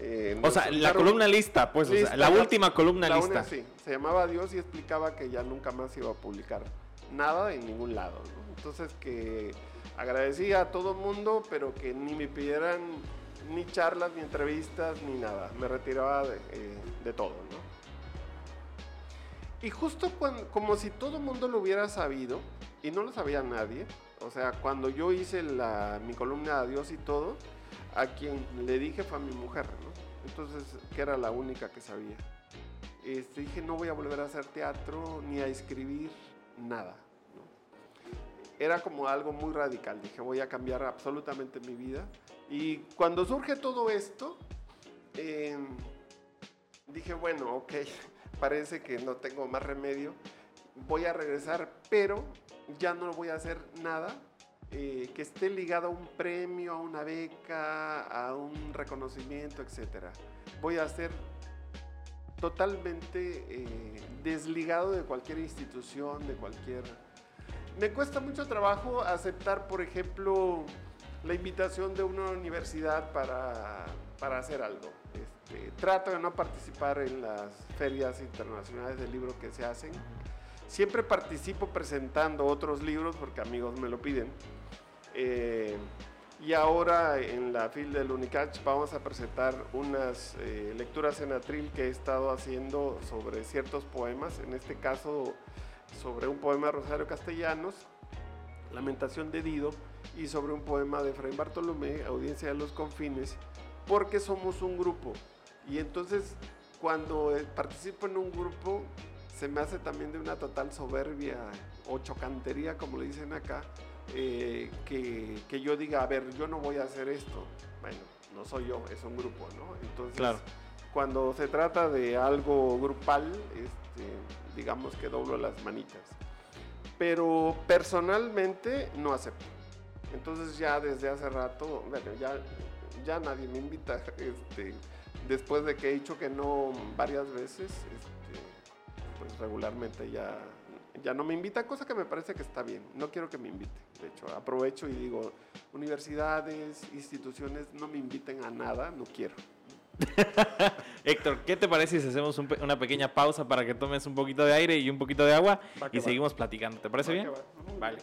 eh, O sea, la columna lista, pues, o sea, Lista, la la- última columna la lista. una, sí, se llamaba Dios y explicaba que ya nunca más iba a publicar nada en ningún lado. ¿no? Entonces que agradecía a todo el mundo, pero que ni me pidieran ni charlas, ni entrevistas, ni nada. Me retiraba de, eh, de todo. ¿no? Y justo cuando, como si todo el mundo lo hubiera sabido, y no lo sabía nadie, o sea, cuando yo hice la, mi columna de Dios y todo, a quien le dije fue a mi mujer, ¿no? Entonces, que era la única que sabía. Este, dije, no voy a volver a hacer teatro ni a escribir nada. ¿no? Era como algo muy radical. Dije, voy a cambiar absolutamente mi vida. Y cuando surge todo esto, eh, dije, bueno, ok, parece que no tengo más remedio. Voy a regresar, pero ya no voy a hacer nada eh, que esté ligado a un premio, a una beca, a un reconocimiento, etc. Voy a ser totalmente eh, desligado de cualquier institución, de cualquier... Me cuesta mucho trabajo aceptar, por ejemplo, la invitación de una universidad para, para hacer algo. Este, trato de no participar en las ferias internacionales del libro que se hacen. Siempre participo presentando otros libros porque amigos me lo piden. Eh, y ahora en la FIL del Unicach vamos a presentar unas eh, lecturas en atril que he estado haciendo sobre ciertos poemas, en este caso sobre un poema de Rosario Castellanos, Lamentación de Dido, y sobre un poema de Efraín Bartolomé, Audiencia de los Confines, porque somos un grupo. Y entonces cuando eh, participo en un grupo se me hace también de una total soberbia o chocantería, como le dicen acá, eh, que, que yo diga, a ver, yo no voy a hacer esto. Bueno, no soy yo, es un grupo, ¿no? Entonces, Claro. cuando se trata de algo grupal, este, digamos que doblo las manitas. Pero personalmente no acepto. Entonces ya desde hace rato, bueno, ya, ya nadie me invita, este, después de que he dicho que no varias veces, este, pues regularmente ya, ya no me invita, cosa que me parece que está bien. No quiero que me invite. De hecho, aprovecho y digo, universidades, instituciones, no me inviten a nada, no quiero. Héctor, ¿qué te parece si hacemos un una pequeña pausa para que tomes un poquito de aire y un poquito de agua Va y va. seguimos platicando? ¿Te parece Va bien? Vale.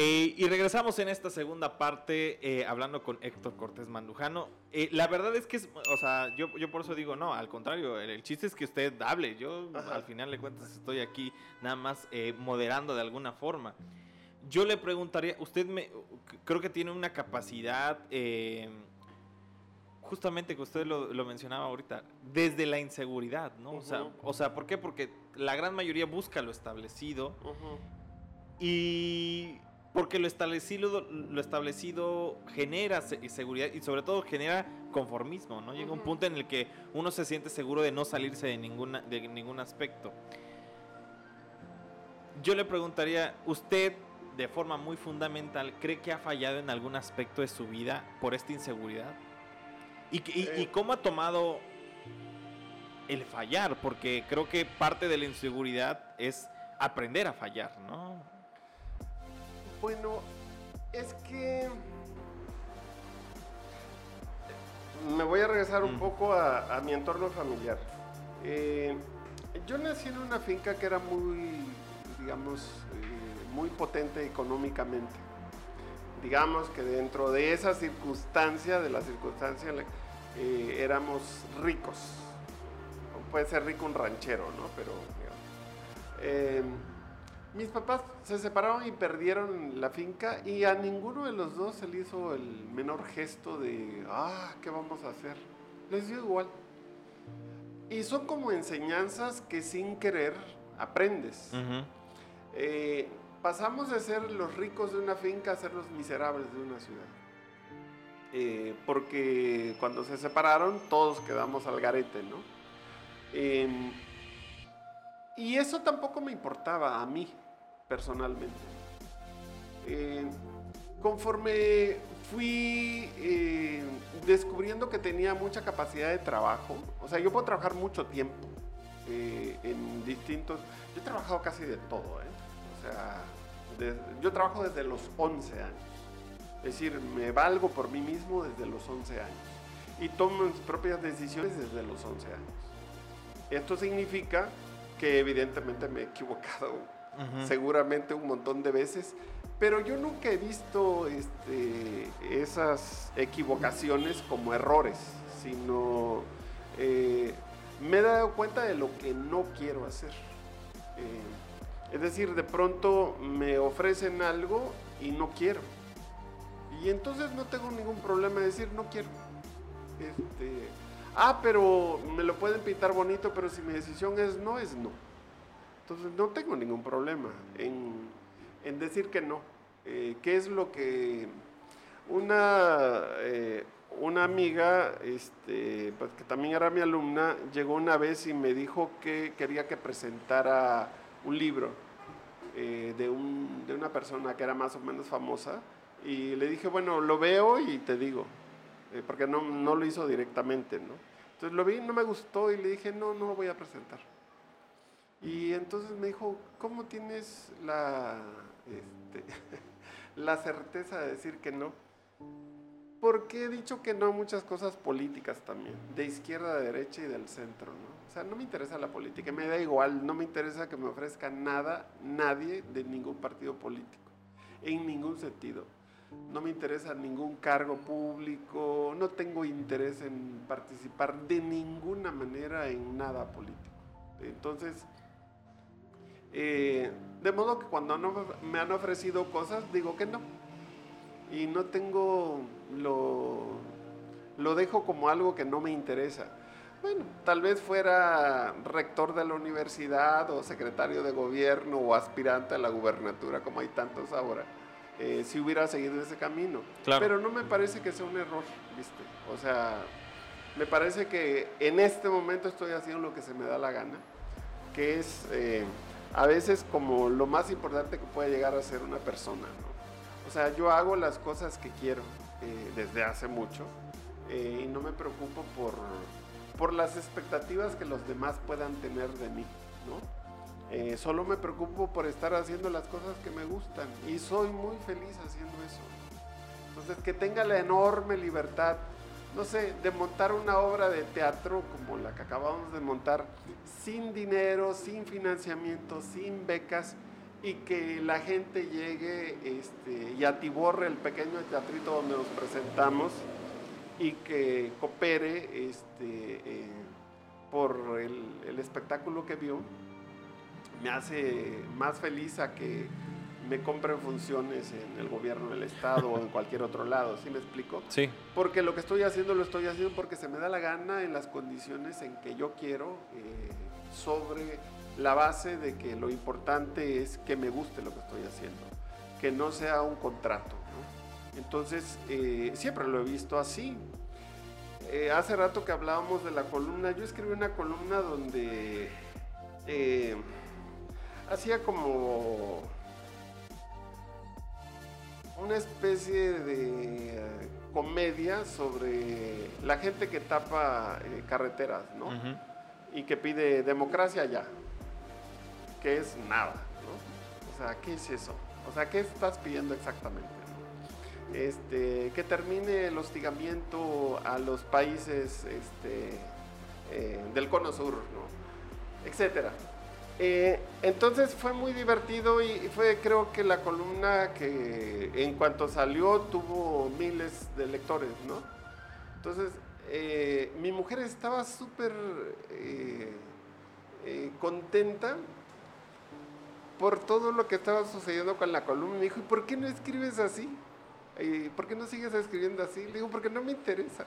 Eh, y regresamos en esta segunda parte eh, hablando con Héctor Cortés Mandujano. Eh, la verdad es que, es, o sea, yo, yo por eso digo, no, al contrario, el, el chiste es que usted hable. Yo Ajá. al final de cuentas estoy aquí nada más eh, moderando de alguna forma. Yo le preguntaría, usted me, creo que tiene una capacidad, eh, justamente que usted lo, lo mencionaba ahorita, desde la inseguridad, ¿no? o, sea, o sea, ¿por qué? Porque la gran mayoría busca lo establecido. Y porque lo establecido, lo establecido genera se- seguridad y sobre todo genera conformismo, ¿no? Llega un Ujú. punto en el que uno se siente seguro de no salirse de, ninguna, de ningún aspecto. Yo le preguntaría, ¿usted de forma muy fundamental cree que ha fallado en algún aspecto de su vida por esta inseguridad? ¿Y, y- y Eh. cómo ha tomado el fallar, porque creo que parte de la inseguridad es aprender a fallar, ¿no? Bueno, es que me voy a regresar un Mm. poco a, a mi entorno familiar. Eh, yo nací en una finca que era muy, digamos, eh, muy potente económicamente. Digamos que dentro de esa circunstancia, de la circunstancia, en la- eh, éramos ricos. Puede ser rico un ranchero, ¿no? Pero, digamos, mis papás se separaron y perdieron la finca y a ninguno de los dos se le hizo el menor gesto de, ah, ¿qué vamos a hacer? Les dio igual. Y son como enseñanzas que sin querer aprendes. Eh, pasamos de ser los ricos de una finca a ser los miserables de una ciudad. Eh, porque cuando se separaron todos quedamos al garete, ¿no? Em, y eso tampoco me importaba a mí, personalmente. Eh, conforme fui eh, descubriendo que tenía mucha capacidad de trabajo, o sea, yo puedo trabajar mucho tiempo eh, en distintos... Yo he trabajado casi de todo, ¿eh? O sea, de- yo trabajo desde los 11 años. Es decir, me valgo por mí mismo desde los 11 años. Y tomo mis propias decisiones desde los 11 años. Esto significa que evidentemente me he equivocado seguramente un montón de veces, pero yo nunca he visto este, esas equivocaciones como errores, sino eh, me he dado cuenta de lo que no quiero hacer. Eh, es decir, de pronto me ofrecen algo y no quiero. Y entonces no tengo ningún problema de decir no quiero. Este, ah, pero me lo pueden pintar bonito, pero si mi decisión es no, es no. Entonces no tengo ningún problema en, en decir que no. Eh, ¿Qué es lo que una, eh, una amiga, este, pues, que también era mi alumna, llegó una vez y me dijo que quería que presentara un libro eh, de, un- de una persona que era más o menos famosa? Y le dije, bueno, lo veo y te digo, eh, porque no, no lo hizo directamente, ¿no? Entonces lo vi, no me gustó y le dije, no, no lo voy a presentar. Y entonces me dijo, ¿cómo tienes la, este, la certeza de decir que no? Porque he dicho que no a muchas cosas políticas también, de izquierda, de derecha y del centro, ¿no? O sea, no me interesa la política, me da igual, no me interesa que me ofrezca nada, nadie de ningún partido político, en ningún sentido. No me interesa ningún cargo público, no tengo interés en participar de ninguna manera en nada político. Entonces, eh, de modo que cuando me han ofrecido cosas, digo que no. Y no tengo, lo, lo dejo como algo que no me interesa. Bueno, tal vez fuera rector de la universidad o secretario de gobierno o aspirante a la gubernatura, como hay tantos ahora, eh, si hubiera seguido ese camino. Claro. Pero no me parece que sea un error, ¿viste? O sea, me parece que en este momento estoy haciendo lo que se me da la gana, que es eh, a veces como lo más importante que puede llegar a ser una persona, ¿no? O sea, yo hago las cosas que quiero eh, desde hace mucho eh, y no me preocupo por, por las expectativas que los demás puedan tener de mí, ¿no? Eh, solo me preocupo por estar haciendo las cosas que me gustan y soy muy feliz haciendo eso. Entonces, que tenga la enorme libertad, no sé, de montar una obra de teatro como la que acabamos de montar, sin dinero, sin financiamiento, sin becas, y que la gente llegue este, y atiborre el pequeño teatrito donde nos presentamos y que coopere este, eh, por el, el espectáculo que vio, me hace más feliz a que me compren funciones en el gobierno del estado o en cualquier otro lado, ¿sí me explico? Sí. Porque lo que estoy haciendo lo estoy haciendo porque se me da la gana en las condiciones en que yo quiero, eh, sobre la base de que lo importante es que me guste lo que estoy haciendo, que no sea un contrato. ¿no? Entonces, eh, siempre lo he visto así. Eh, hace rato que hablábamos de la columna, yo escribí una columna donde eh, hacía como una especie de eh, comedia sobre la gente que tapa eh, carreteras, ¿no? Y que pide democracia ya, que es nada, ¿no? O sea, ¿qué es eso? O sea, ¿qué estás pidiendo exactamente? Este, que termine el hostigamiento a los países este, eh, del cono sur, ¿no? etcétera. Eh, entonces fue muy divertido y fue creo que la columna que en cuanto salió tuvo miles de lectores, ¿no? Entonces eh, mi mujer estaba súper contenta por todo lo que estaba sucediendo con la columna. Me dijo, ¿y por qué no escribes así? ¿Y ¿Por qué no sigues escribiendo así? Le digo, porque no me interesa.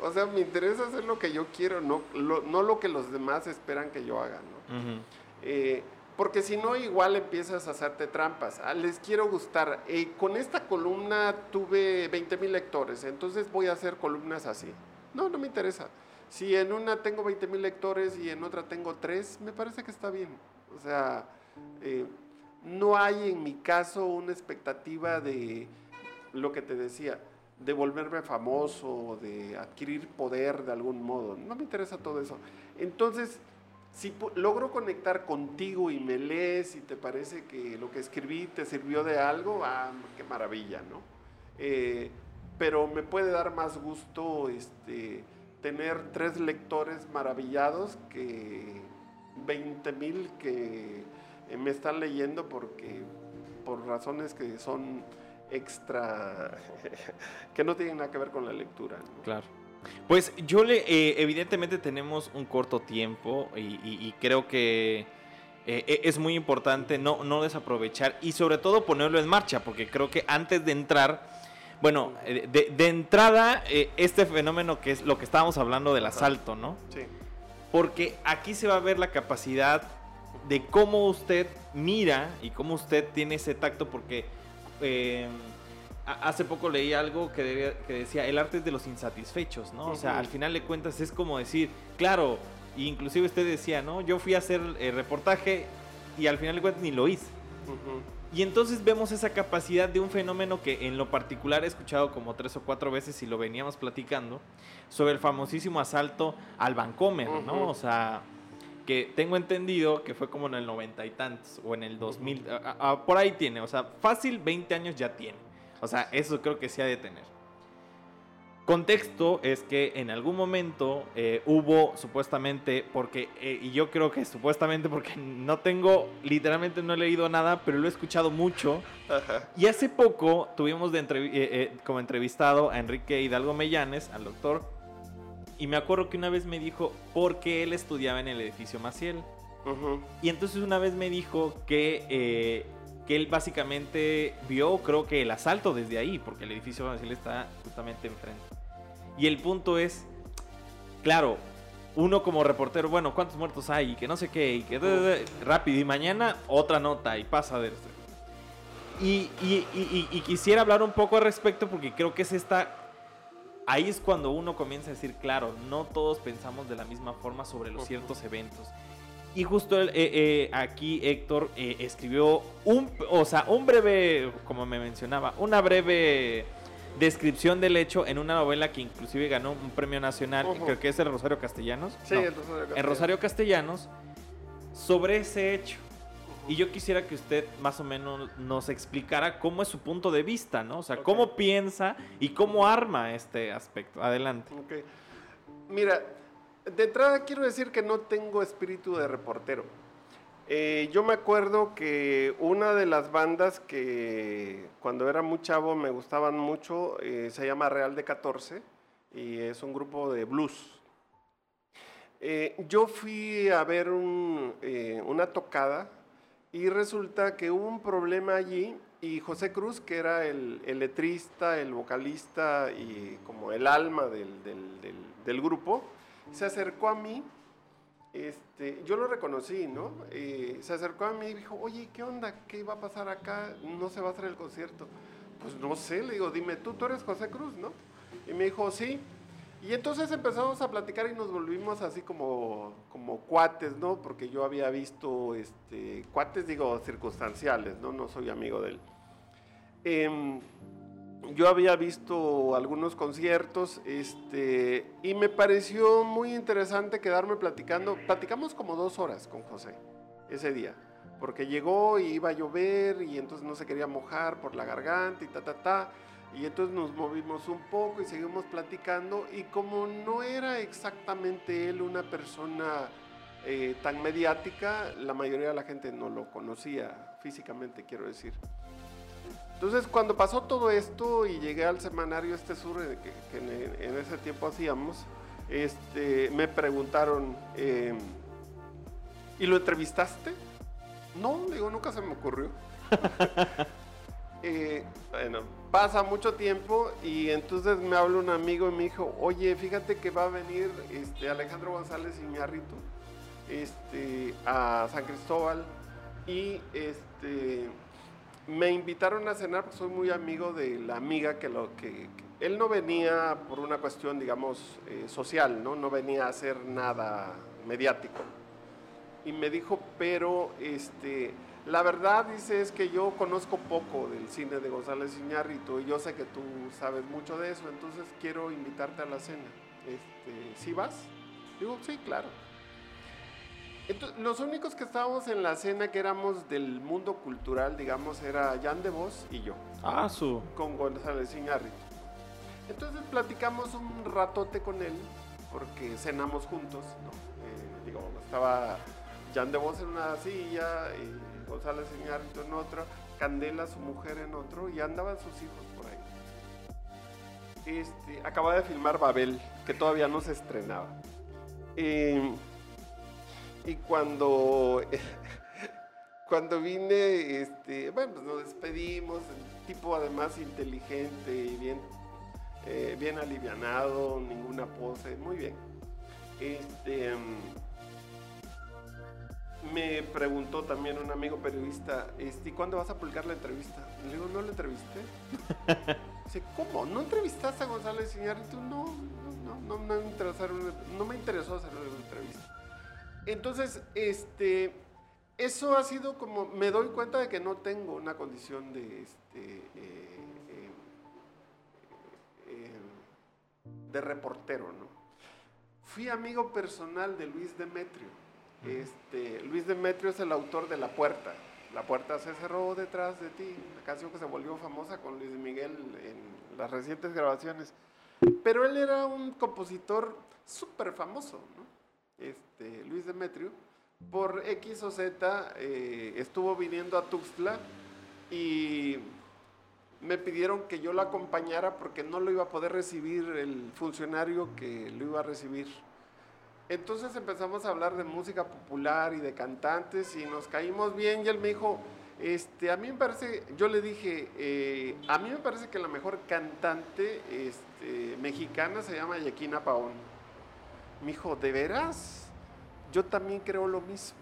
O sea, me interesa hacer lo que yo quiero, no lo, no lo que los demás esperan que yo haga, ¿no? Eh, porque si no, igual empiezas a hacerte trampas. Ah, les quiero gustar. Eh, con esta columna tuve 20 mil lectores, entonces voy a hacer columnas así. No, no me interesa. Si en una tengo 20 mil lectores y en otra tengo 3, me parece que está bien. O sea, eh, no hay en mi caso una expectativa de lo que te decía, de volverme famoso, de adquirir poder de algún modo. No me interesa todo eso. Entonces, si logro conectar contigo y me lees y te parece que lo que escribí te sirvió de algo, ah, qué maravilla, ¿no? Eh, pero me puede dar más gusto este, tener tres lectores maravillados que 20 mil que me están leyendo porque por razones que son extra, que no tienen nada que ver con la lectura. Claro. Pues yo le, eh, evidentemente tenemos un corto tiempo y, creo que eh, e, es muy importante no, no desaprovechar y sobre todo ponerlo en marcha, porque creo que antes de entrar, bueno, de, de entrada, este fenómeno que es lo que estábamos hablando del asalto, ¿no? Sí. Porque aquí se va a ver la capacidad de cómo usted mira y cómo usted tiene ese tacto, porque eh, hace poco leí algo que, decía, el arte es de los insatisfechos, ¿no? O sea, al final de cuentas es como decir, claro, inclusive usted decía, ¿no? Yo fui a hacer el reportaje y al final de cuentas ni lo hice. Y entonces vemos esa capacidad de un fenómeno que en lo particular he escuchado como tres o cuatro veces y lo veníamos platicando, sobre el famosísimo asalto al Vancomer, ¿no? O sea, que tengo entendido que fue como en el noventa y tantos o en el 2000, por ahí tiene, o sea, fácil 20 años ya tiene. O sea, eso creo que sí ha de tener. Contexto es que en algún momento eh, hubo supuestamente, porque, eh, y yo creo que supuestamente porque no tengo, literalmente no he leído nada, pero lo he escuchado mucho. Y hace poco tuvimos de eh, como entrevistado a Enrique Hidalgo Mellanes, al doctor, y me acuerdo que una vez me dijo, porque él estudiaba en el edificio Maciel. Y entonces una vez me dijo que, eh, que él básicamente vio, creo que el asalto desde ahí, porque el edificio Maciel está justamente enfrente. Y el punto es, claro, uno como reportero, bueno, ¿cuántos muertos hay? Y que no sé qué, y que rápido, y mañana otra nota, y pasa de esto. Y, y, y, y, quisiera hablar un poco al respecto porque creo que es esta ahí es cuando uno comienza a decir, claro, no todos pensamos de la misma forma sobre los ciertos eventos. Y justo eh, eh, aquí Héctor eh, escribió un, o sea, un breve, como me mencionaba, una breve descripción del hecho en una novela que inclusive ganó un premio nacional, creo que es el Rosario Castellanos. Sí, el Rosario Castellanos. En Rosario Castellanos, sobre ese hecho. Y yo quisiera que usted más o menos nos explicara cómo es su punto de vista, ¿no? O sea, cómo piensa y cómo arma este aspecto. Adelante. Ok. Mira, de entrada quiero decir que no tengo espíritu de reportero. Eh, yo me acuerdo que una de las bandas que cuando era muy chavo me gustaban mucho eh, se llama Real de 14 y es un grupo de blues. Eh, yo fui a ver una tocada y resulta que hubo un problema allí y José Cruz, que era el, letrista, el vocalista y como el alma del, grupo, se acercó a mí. Este, yo lo reconocí, ¿no? Eh, se acercó a mí y dijo, oye, ¿qué onda? ¿Qué va a pasar acá? ¿No se va a hacer el concierto? Pues no sé, le digo, dime, tú, tú eres José Cruz, ¿no? Y me dijo, sí. Y entonces empezamos a platicar y nos volvimos así como, como cuates, ¿no? Porque yo había visto, este, cuates digo, circunstanciales, ¿no? No soy amigo de él. Em, yo había visto algunos conciertos este, y me pareció muy interesante quedarme platicando. Platicamos como dos horas con José ese día, porque llegó y iba a llover y entonces no se quería mojar por la garganta y ta, ta, ta. Y entonces nos movimos un poco y seguimos platicando y como no era exactamente él una persona eh, tan mediática, la mayoría de la gente no lo conocía físicamente, quiero decir. Entonces, cuando pasó todo esto y llegué al semanario este sur eh, que, en, ese tiempo hacíamos, este, me preguntaron, em, ¿y lo entrevistaste? No, digo, nunca se me ocurrió. Eh, bueno, pasa mucho tiempo y entonces me habla un amigo y me dijo, oye, fíjate que va a venir este, Alejandro González Iñárritu este, a San Cristóbal y este me invitaron a cenar porque soy muy amigo de la amiga que lo que, él no venía por una cuestión digamos eh, social no no venía a hacer nada mediático y me dijo pero este la verdad dice es que yo conozco poco del cine de González Iñárritu y yo sé que tú sabes mucho de eso entonces quiero invitarte a la cena este ¿sí vas? digo sí claro los únicos que estábamos en la cena que éramos del mundo cultural, digamos, era Jan de Vos y yo. Ah, su. Con González Iñárritu. Entonces platicamos un ratote con él, porque cenamos juntos, ¿no? Eh, digo, estaba Jan de Vos en una silla, y González Iñárritu en otra, Candela, su mujer, en otro, y andaban sus hijos por ahí. Este, acaba de filmar Babel, que todavía no se estrenaba. Eh, y cuando, cuando vine, este, bueno, pues nos despedimos, el tipo además inteligente y bien, eh, bien alivianado, ninguna pose, muy bien. Este, me preguntó también un amigo periodista, este, ¿cuándo vas a publicar la entrevista? Le digo, ¿no la entrevisté? Dice, ¿cómo? ¿No entrevistaste a González Iñárritu? No, no, no, no, me interesó, no me interesó hacer una entrevista. Entonces, este, eso ha sido como, me doy cuenta de que no tengo una condición de, este, eh, eh, eh, de reportero, ¿no? Fui amigo personal de Luis Demetrio. Este, Luis Demetrio es el autor de La Puerta. La Puerta se cerró detrás de ti, una canción que se volvió famosa con Luis Miguel en las recientes grabaciones. Pero él era un compositor súper famoso, este, Luis Demetrio, por X o Z eh, estuvo viniendo a Tuxtla y me pidieron que yo lo acompañara porque no lo iba a poder recibir el funcionario que lo iba a recibir. Entonces empezamos a hablar de música popular y de cantantes y nos caímos bien y él me dijo, este, a mí me parece, yo le dije, eh, a mí me parece que la mejor cantante este, mexicana se llama Yequina Paón. Me dijo, ¿de veras? Yo también creo lo mismo.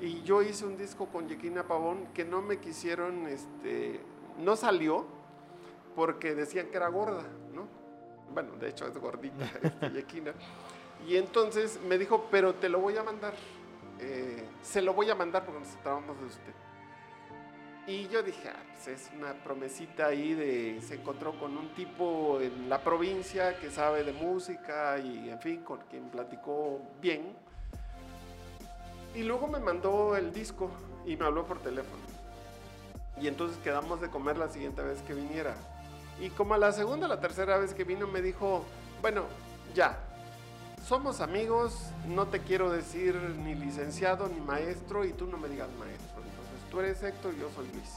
y yo hice un disco con Yequina Pavón que no me quisieron, este, no salió porque decían que era gorda, ¿no? Bueno, de hecho es gordita, este. Y entonces me dijo, pero te lo voy a mandar. Eh, se lo voy a mandar porque nos tratamos de usted. Y yo dije, ah, pues es una promesita ahí de, se encontró con un tipo en la provincia que sabe de música y en fin, con quien platicó bien. Y luego me mandó el disco y me habló por teléfono. Y entonces quedamos de comer la siguiente vez que viniera. Y como a la segunda o la tercera vez que vino me dijo, bueno, ya, somos amigos, no te quiero decir ni licenciado ni maestro y tú no me digas maestro tú eres Héctor y yo soy Luis.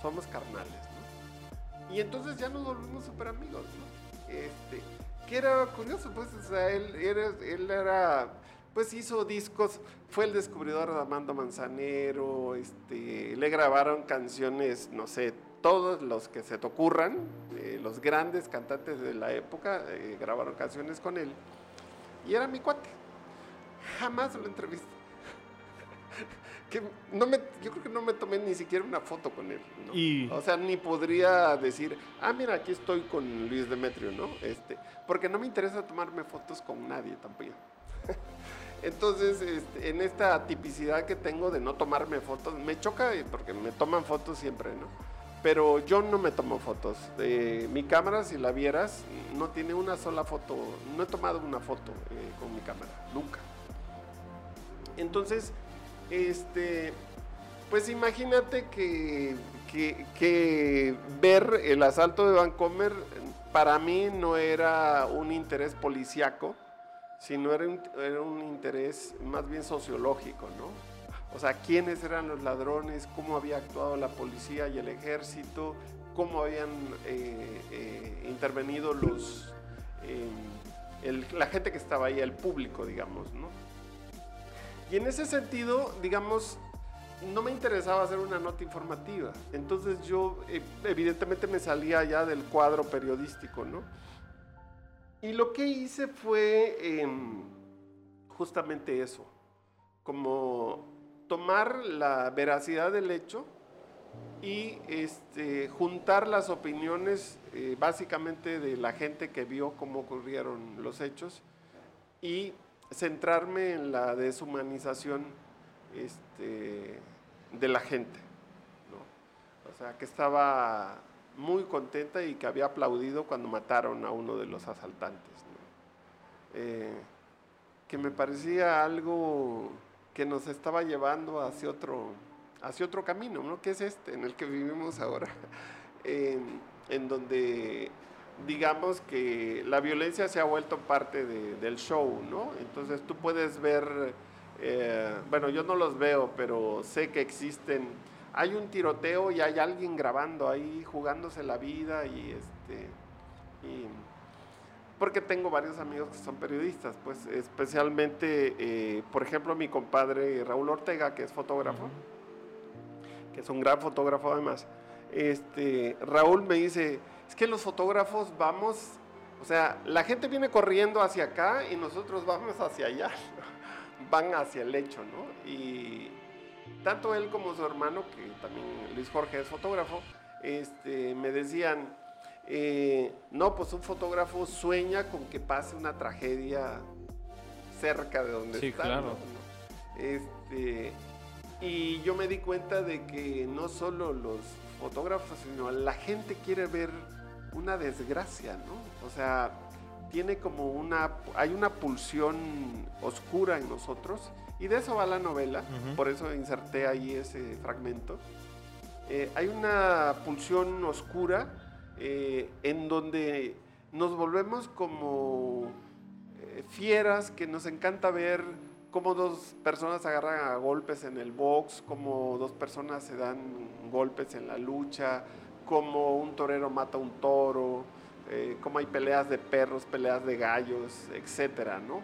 Somos carnales, ¿no? Y entonces ya nos volvimos súper amigos, ¿no? Este, que era curioso, pues, o sea, él era, él era, pues hizo discos, fue el descubridor de Amando Manzanero, este, le grabaron canciones, no sé, todos los que se te ocurran, eh, los grandes cantantes de la época eh, grabaron canciones con él. Y era mi cuate. Jamás lo entrevisté no me, yo creo que no me tomé ni siquiera una foto con él. O sea, ni podría decir, ah, mira, aquí estoy con Luis Demetrio, ¿no? Este, porque no me interesa tomarme fotos con nadie tampoco. Entonces, este, en esta tipicidad que tengo de no tomarme fotos, me choca porque me toman fotos siempre, ¿no? Pero yo no me tomo fotos. Eh, mi cámara, si la vieras, no tiene una sola foto. No he tomado una foto eh, con mi cámara, nunca. Entonces, este, pues imagínate que, ver el asalto de Vancomer para mí no era un interés policíaco, sino era un interés más bien sociológico, ¿no? O sea, quiénes eran los ladrones, cómo había actuado la policía y el ejército, cómo habían eh, eh, intervenido los, eh, la gente que estaba ahí, el público, digamos, ¿no? Y en ese sentido, digamos, no me interesaba hacer una nota informativa. Entonces yo, evidentemente, me salía ya del cuadro periodístico, ¿no? Y lo que hice fue em, justamente eso, como tomar la veracidad del hecho y este, juntar las opiniones eh, básicamente de la gente que vio cómo ocurrieron los hechos y centrarme en la deshumanización este, de la gente. O sea, que estaba muy contenta y que había aplaudido cuando mataron a uno de los asaltantes. Eh, que me parecía algo que nos estaba llevando hacia otro, hacia otro camino, ¿no? Que es este, en el que vivimos ahora, en donde digamos que la violencia se ha vuelto parte del show, ¿no? Entonces tú puedes ver, eh, bueno, yo no los veo, pero sé que existen. Hay un tiroteo y hay alguien grabando ahí, jugándose la vida y este. Y, porque tengo varios amigos que son periodistas, pues especialmente, eh, por ejemplo, mi compadre Raúl Ortega, que es fotógrafo, que es un gran fotógrafo además. Este, Raúl me dice, es que los fotógrafos vamos, o sea, la gente viene corriendo hacia acá y nosotros vamos hacia allá, van hacia el hecho, ¿no? Y tanto él como su hermano, que también Luis Jorge es fotógrafo, este, me decían, eh, no, pues un fotógrafo sueña con que pase una tragedia cerca de donde está. Claro. Este, y yo me di cuenta de que no solo los fotógrafos, sino la gente quiere ver una desgracia, ¿no? O sea, tiene como una, hay una pulsión oscura en nosotros y de eso va la novela, por eso inserté ahí ese fragmento. Eh, hay una pulsión oscura eh, en donde nos volvemos como eh, fieras que nos encanta ver cómo dos personas agarran a golpes en el box, cómo dos personas se dan golpes en la lucha, cómo un torero mata a un toro, eh, cómo hay peleas de perros, peleas de gallos, etcétera, ¿no?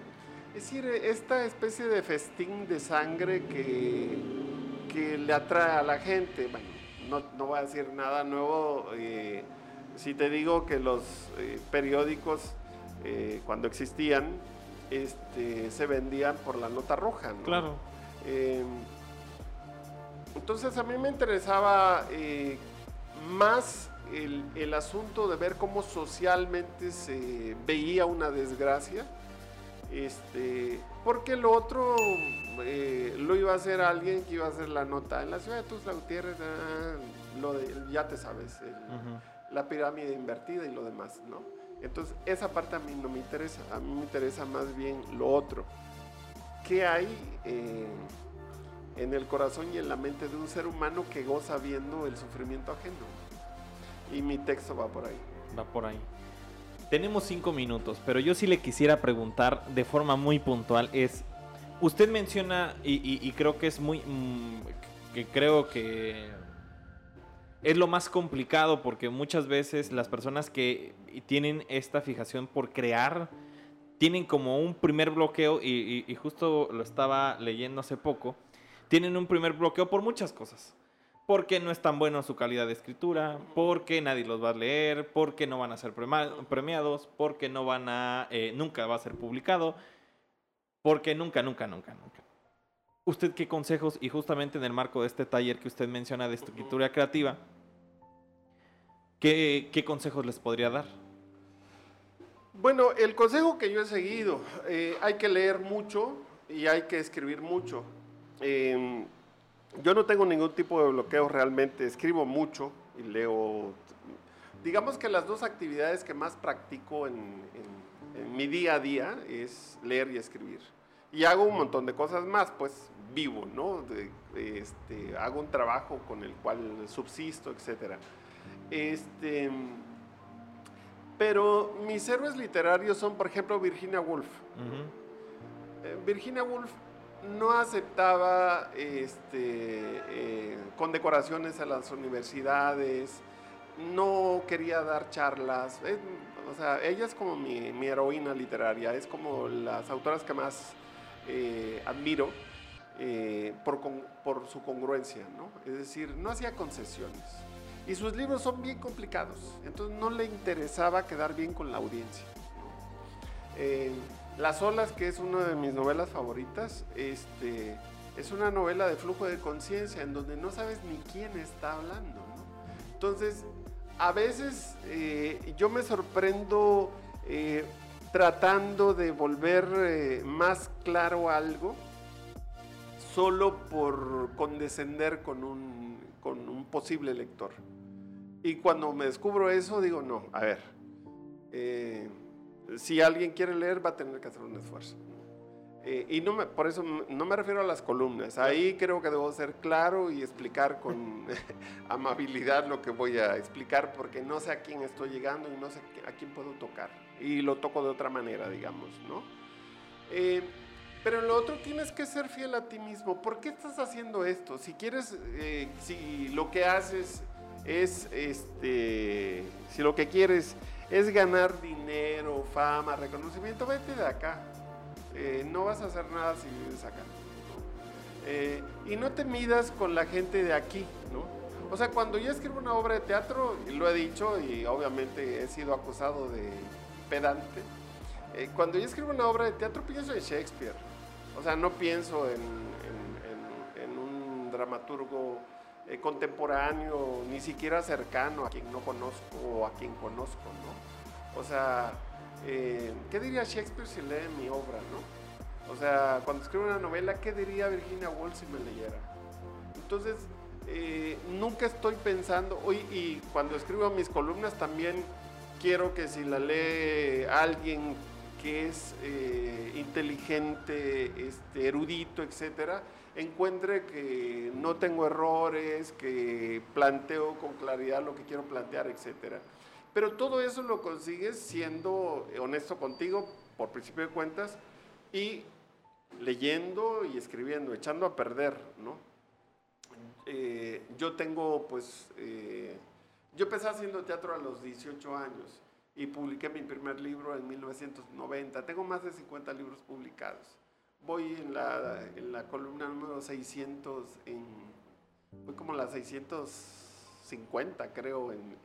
Es decir, esta especie de festín de sangre que, que le atrae a la gente. Bueno, no, no voy a decir nada nuevo. Si te digo que los eh, periódicos, eh, cuando existían, este, se vendían por la nota roja. ¿no? Claro. Em, entonces a mí me interesaba eh, más el, el, asunto de ver cómo socialmente se veía una desgracia, este, porque lo otro lo iba a hacer alguien que iba a hacer la nota en la ciudad de Tuzla Gutiérrez, ah, lo de, ya te sabes, el, la pirámide invertida y lo demás, ¿no? Entonces, esa parte a mí no me interesa, a mí me interesa más bien lo otro. ¿Qué hay eh, en el corazón y en la mente de un ser humano que goza viendo el sufrimiento ajeno? Y mi texto va por ahí. Va por ahí. Tenemos cinco minutos, pero yo sí le quisiera preguntar de forma muy puntual es, usted menciona, y, creo que es muy, mm, que creo que es lo más complicado porque muchas veces las personas que tienen esta fijación por crear tienen como un primer bloqueo y, justo lo estaba leyendo hace poco, tienen un primer bloqueo por muchas cosas. Porque no es tan bueno su calidad de escritura, porque nadie los va a leer, porque no van a ser premiados, porque no van a, eh, nunca va a ser publicado, porque nunca, nunca, nunca, nunca. ¿Usted qué consejos, y justamente en el marco de este taller que usted menciona de escritura creativa, qué, consejos les podría dar? Bueno, el consejo que yo he seguido, eh, hay que leer mucho y hay que escribir mucho. Em, yo no tengo ningún tipo de bloqueo realmente, escribo mucho, y leo. Digamos que las dos actividades que más practico en, en- en mi día a día es leer y escribir. Y hago un montón de cosas más, pues vivo, ¿no? De, este, hago un trabajo con el cual subsisto, etcétera. Este, pero mis héroes literarios son, por ejemplo, Virginia Woolf. Eh, Virginia Woolf no aceptaba este, eh, condecoraciones a las universidades, no quería dar charlas. eh, o sea, ella es como mi, mi heroína literaria, es como las autoras que más eh, admiro eh, por, con- por su congruencia, ¿no? Es decir, no hacía concesiones. Y sus libros son bien complicados, entonces no le interesaba quedar bien con la audiencia. Eh, Las olas, que es una de mis novelas favoritas, este, es una novela de flujo de conciencia en donde no sabes ni quién está hablando. Entonces, a veces eh, yo me sorprendo eh, tratando de volver más claro algo solo por condescender con un posible lector. Y cuando me descubro eso, digo, no, a ver, eh, si alguien quiere leer va a tener que hacer un esfuerzo. Eh, y no me, por eso no me refiero a las columnas. Ahí creo que debo ser claro y explicar con amabilidad lo que voy a explicar porque no sé a quién estoy llegando y no sé a quién puedo tocar. Y lo toco de otra manera, digamos, ¿no? Eh, pero en lo otro tienes que ser fiel a ti mismo. ¿Por qué estás haciendo esto? Si quieres, eh, si lo que haces es, este, si lo que quieres es ganar dinero, fama, reconocimiento, vete de acá. Eh, no vas a hacer nada si vives acá. ¿no? Eh, y no te midas con la gente de aquí, ¿no? O sea, cuando yo escribo una obra de teatro, lo he dicho y obviamente he sido acusado de pedante, eh, cuando yo escribo una obra de teatro pienso en Shakespeare. O sea, no pienso en, en- en- en un dramaturgo eh, contemporáneo, ni siquiera cercano a quien no conozco o a quien conozco, ¿no? O sea, eh, ¿qué diría Shakespeare si lee mi obra, no? O sea, cuando escribo una novela, ¿qué diría Virginia Woolf si me leyera? Entonces, eh, nunca estoy pensando, hoy y cuando escribo mis columnas también quiero que si la lee alguien que es inteligente, este, erudito, etcétera, encuentre que no tengo errores, que planteo con claridad lo que quiero plantear, etcétera. Pero todo eso lo consigues siendo honesto contigo, por principio de cuentas, y leyendo y escribiendo, echando a perder, ¿no? Eh, yo tengo, pues, eh, yo empecé haciendo teatro a los 18 años y publiqué mi primer libro en 1990. Tengo más de 50 libros publicados. Voy en la, columna número 600, en, voy como la 650 creo, en,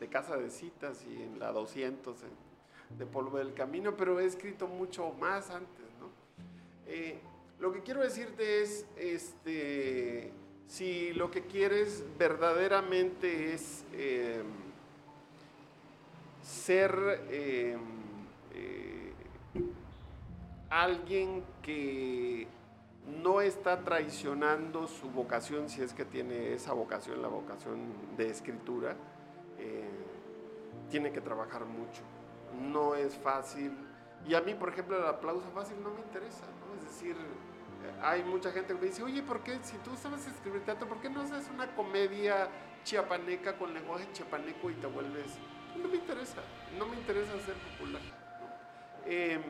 de Casa de Citas y en la 200 en- de Polvo del Camino, pero he escrito mucho más antes, ¿no? Eh, lo que quiero decirte es, este, si lo que quieres verdaderamente es eh, ser eh, alguien que no está traicionando su vocación, si es que tiene esa vocación, la vocación de escritura, eh, tiene que trabajar mucho. No es fácil. Y a mí, por ejemplo, el aplauso fácil no me interesa, ¿no? Es decir, eh, hay mucha gente que me dice, oye, ¿por qué, si tú sabes escribir teatro, ¿por qué no haces una comedia chiapaneca con lenguaje chiapaneco y te vuelves... No me interesa, no me interesa ser popular. Eh,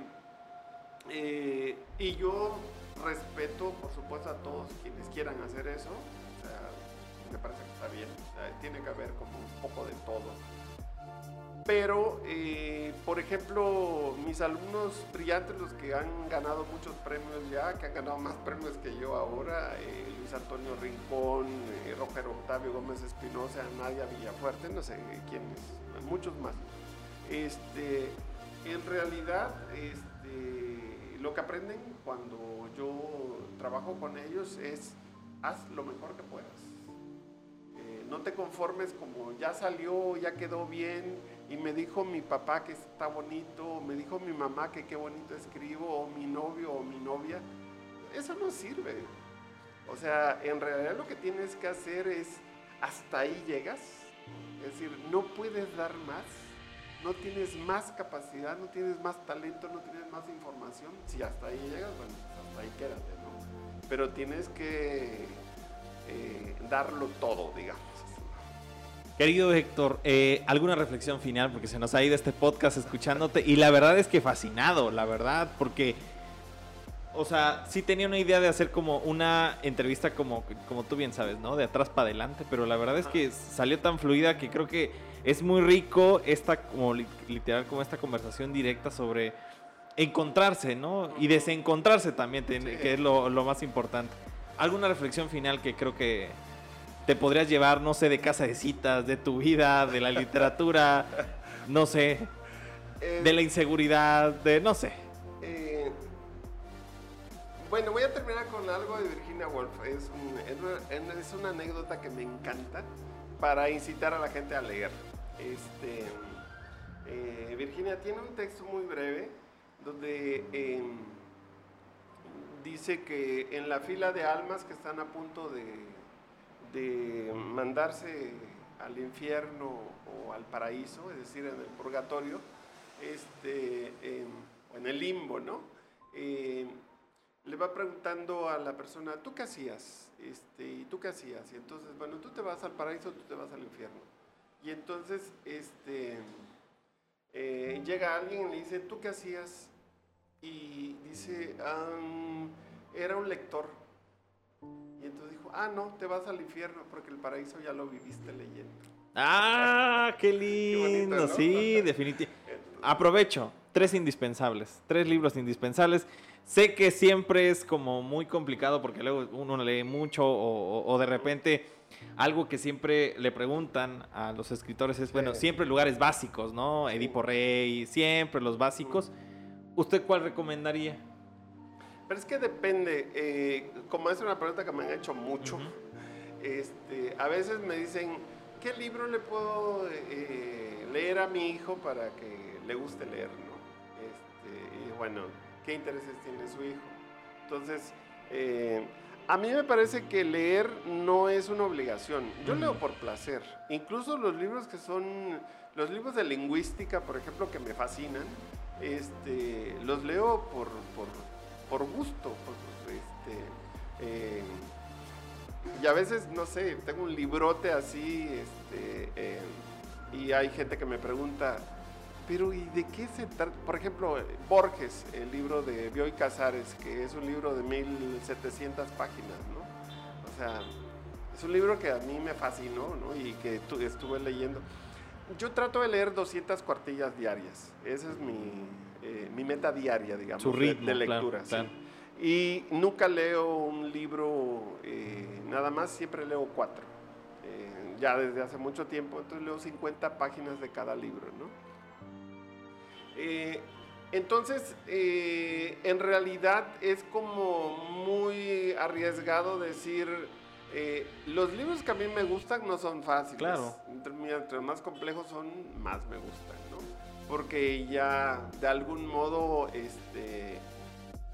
eh, y yo respeto, por supuesto, a todos quienes quieran hacer eso. O sea, me parece que está bien. O sea, tiene que haber como un poco de todo. Pero, eh, por ejemplo, mis alumnos brillantes, los que han ganado muchos premios ya, que han ganado más premios que yo ahora, eh, Luis Antonio Rincón, eh, Roger Octavio Gómez Espinosa, Nadia Villafuerte, no sé quiénes, muchos más. Este, en realidad, este, lo que aprenden cuando yo trabajo con ellos es haz lo mejor que puedas. Eh, no te conformes como ya salió, ya quedó bien y me dijo mi papá que está bonito, me dijo mi mamá que qué bonito escribo, o mi novio o mi novia. Eso no sirve. O sea, en realidad lo que tienes que hacer es hasta ahí llegas Es decir, no puedes dar más, no tienes más capacidad, no tienes más talento, no tienes más información. Si hasta ahí llegas, bueno, pues hasta ahí quédate, ¿no? Pero tienes que eh, darlo todo, digamos. Querido Héctor, eh, ¿alguna reflexión final? Porque se nos ha ido este podcast escuchándote y la verdad es que fascinado, la verdad, porque, o sea, sí tenía una idea de hacer como una entrevista como, como tú bien sabes, ¿no? De atrás para adelante, pero la verdad es que salió tan fluida que creo que es muy rico esta, como literal, como esta conversación directa sobre encontrarse, ¿no? Y desencontrarse también, que es lo, lo más importante. ¿Alguna reflexión final que creo que te podrías llevar, no sé, de casa de citas, de tu vida, de la literatura, no sé, eh, de la inseguridad, de no sé. Eh, bueno, voy a terminar con algo de Virginia Woolf. Es, es, una, anécdota que me encanta para incitar a la gente a leer. Este, eh, Virginia tiene un texto muy breve donde em, dice que en la fila de almas que están a punto de mandarse al infierno o al paraíso, es decir, en el purgatorio, este, o en el limbo, ¿no? Eh, le va preguntando a la persona, ¿tú qué hacías? Este, ¿Y tú qué hacías? Y entonces, bueno, tú te vas al paraíso, tú te vas al infierno. Y entonces, este, eh, llega alguien y le dice, ¿tú qué hacías? Y dice, era un lector. Y entonces dijo, ah, no, te vas al infierno porque el paraíso ya lo viviste leyendo. Ah, qué lindo, sí, definitivamente. Aprovecho, tres indispensables, tres libros indispensables. Sé que siempre es como muy complicado porque luego uno lee mucho o, de repente algo que siempre le preguntan a los escritores es, bueno, siempre lugares básicos, ¿no? Edipo Rey, siempre los básicos. ¿Usted cuál recomendaría? Pero es que depende, eh, como es una pregunta que me han hecho mucho, este, a veces me dicen, ¿qué libro le puedo eh, leer a mi hijo para que le guste leer? Este, y bueno, ¿qué intereses tiene su hijo? Entonces, eh, a mí me parece que leer no es una obligación. Yo leo por placer. Incluso los libros que son, los libros de lingüística, por ejemplo, que me fascinan, este, los leo por, por por gusto. este, eh, y a veces, no sé, tengo un librote así, este, eh, y hay gente que me pregunta, pero ¿y de qué se trata? Por ejemplo, Borges, el libro de Bioy Casares, que es un libro de 1700 páginas, ¿no? O sea, es un libro que a mí me fascinó, ¿no? Y que estuve leyendo. Yo trato de leer 200 cuartillas diarias. Esa es mi, eh, mi meta diaria, digamos, de, lectura. Y nunca leo un libro eh, nada más, siempre leo cuatro. Eh, ya desde hace mucho tiempo, entonces leo 50 páginas de cada libro, ¿no? Entonces, en realidad es como muy arriesgado decir, los libros que a mí me gustan no son fáciles. Claro. Entre, más complejos son, más me gustan, ¿no? porque ya de algún modo, este,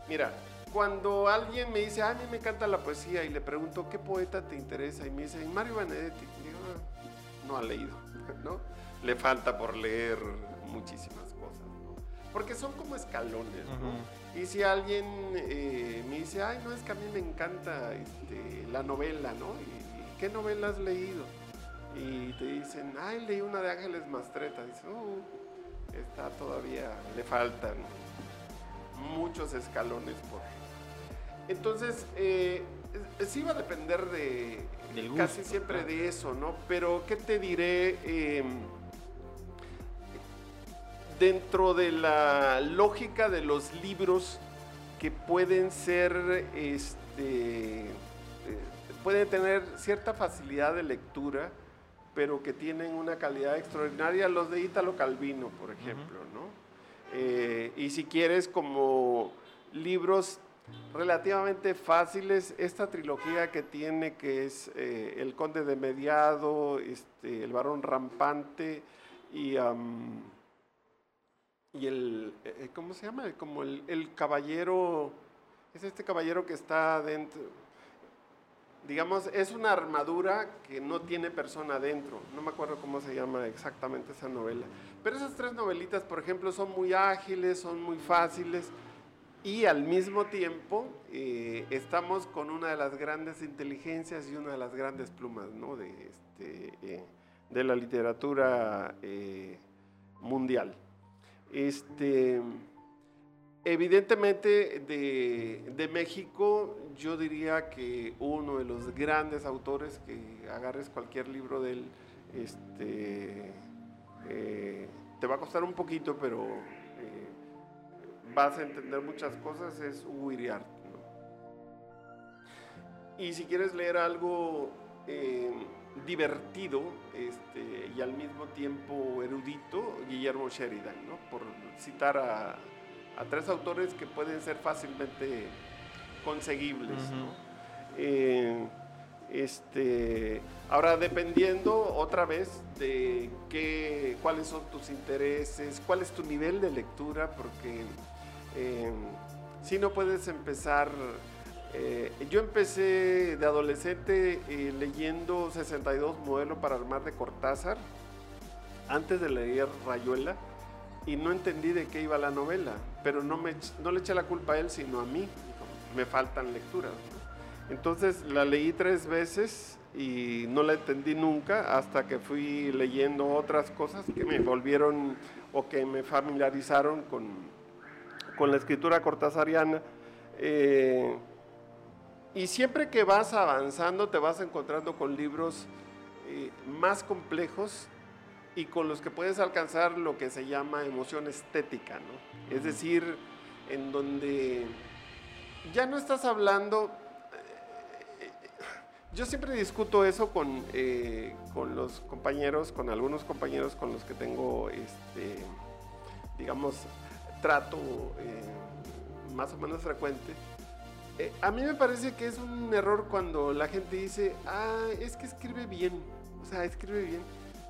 mira, cuando alguien me dice, a mí me encanta la poesía y le pregunto, ¿qué poeta te interesa? Y me dice, Mario Benedetti, digo, ah, no ha leído, ¿no? Le falta por leer muchísimas. Porque son como escalones, ¿no? Y si alguien eh, me dice, ay, no, es que a mí me encanta este, la novela, ¿no? ¿Y, qué novela has leído? Y te dicen, ay, leí una de Ángeles Mastreta. Dice, oh, está todavía, le faltan muchos escalones por... Entonces, eh, sí va a depender de casi siempre de eso, ¿no? Pero, ¿qué te diré? Em, dentro de la lógica de los libros que pueden ser, este, eh, pueden tener cierta facilidad de lectura, pero que tienen una calidad extraordinaria, los de Ítalo Calvino, por ejemplo, ¿no? Eh, y si quieres como libros relativamente fáciles, esta trilogía que tiene, que es eh, El Conde de Mediado, este, El Varón Rampante y, y el, eh, ¿cómo se llama? Como el, el caballero, es este caballero que está dentro digamos, es una armadura que no tiene persona dentro. No me acuerdo cómo se llama exactamente esa novela. Pero esas tres novelitas, por ejemplo, son muy ágiles, son muy fáciles y al mismo tiempo eh, estamos con una de las grandes inteligencias y una de las grandes plumas ¿no? de, este, eh, de la literatura eh, mundial. Este, evidentemente de, México yo diría que uno de los grandes autores que agarres cualquier libro de él, este, te va a costar un poquito, pero vas a entender muchas cosas es Hugo. Y si quieres leer algo eh, divertido este, y al mismo tiempo erudito, Guillermo Sheridan, ¿no? por citar a, tres autores que pueden ser fácilmente conseguibles. Eh, este, ahora, dependiendo otra vez de qué, cuáles son tus intereses, cuál es tu nivel de lectura, porque eh, si no puedes empezar, eh, yo empecé de adolescente eh, leyendo 62 modelo para armar de Cortázar, antes de leer Rayuela, y no entendí de qué iba la novela, pero no, me, no le eché la culpa a él, sino a mí, me faltan lecturas. Entonces la leí tres veces y no la entendí nunca hasta que fui leyendo otras cosas que me volvieron o que me familiarizaron con, con la escritura cortázariana. Eh, y siempre que vas avanzando te vas encontrando con libros eh, más complejos y con los que puedes alcanzar lo que se llama emoción estética, ¿no? Es decir, en donde ya no estás hablando... Eh, yo siempre discuto eso con, con los compañeros, con algunos compañeros con los que tengo, este, digamos, trato eh, más o menos frecuente. Eh, a mí me parece que es un error cuando la gente dice, ah, es que escribe bien. O sea, escribe bien.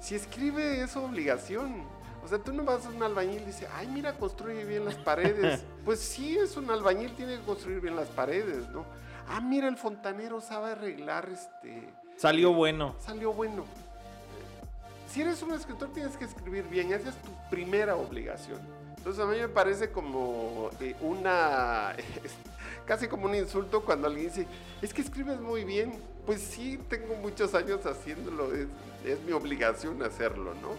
Si escribe es obligación. O sea, tú no vas a un albañil y dices, ay, mira, construye bien las paredes. pues sí, es un albañil, tiene que construir bien las paredes, ¿no? Ah, mira, el fontanero sabe arreglar este... Salió bueno. Salió bueno. Si eres un escritor, tienes que escribir bien. Esa es tu primera obligación. Entonces a mí me parece como eh, una, casi como un insulto cuando alguien dice, es que escribes muy bien. Pues sí, tengo muchos años haciéndolo, es, mi obligación hacerlo, ¿no?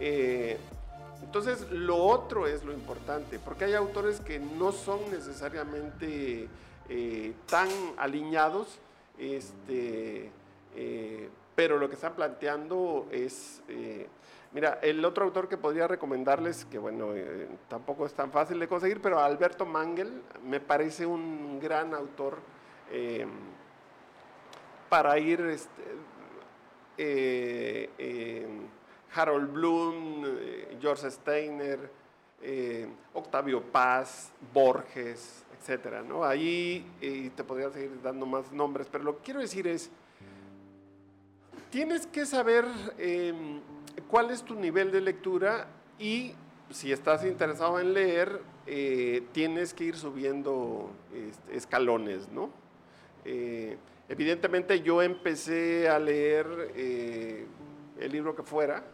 Eh, entonces lo otro es lo importante, porque hay autores que no son necesariamente eh, tan alineados, este, pero lo que están planteando es Mira, el otro autor que podría recomendarles, que bueno, eh, tampoco es tan fácil de conseguir, pero Alberto Mangel me parece un gran autor em, para ir, este, eh, Harold Bloom, eh, George Steiner, Octavio Paz, Borges, etcétera, ¿no? Ahí te podría seguir dando más nombres, pero lo que quiero decir es, tienes que saber cuál es tu nivel de lectura y si estás interesado en leer, eh, tienes que ir subiendo este, escalones, ¿no? Eh, evidentemente yo empecé a leer eh, el libro que fuera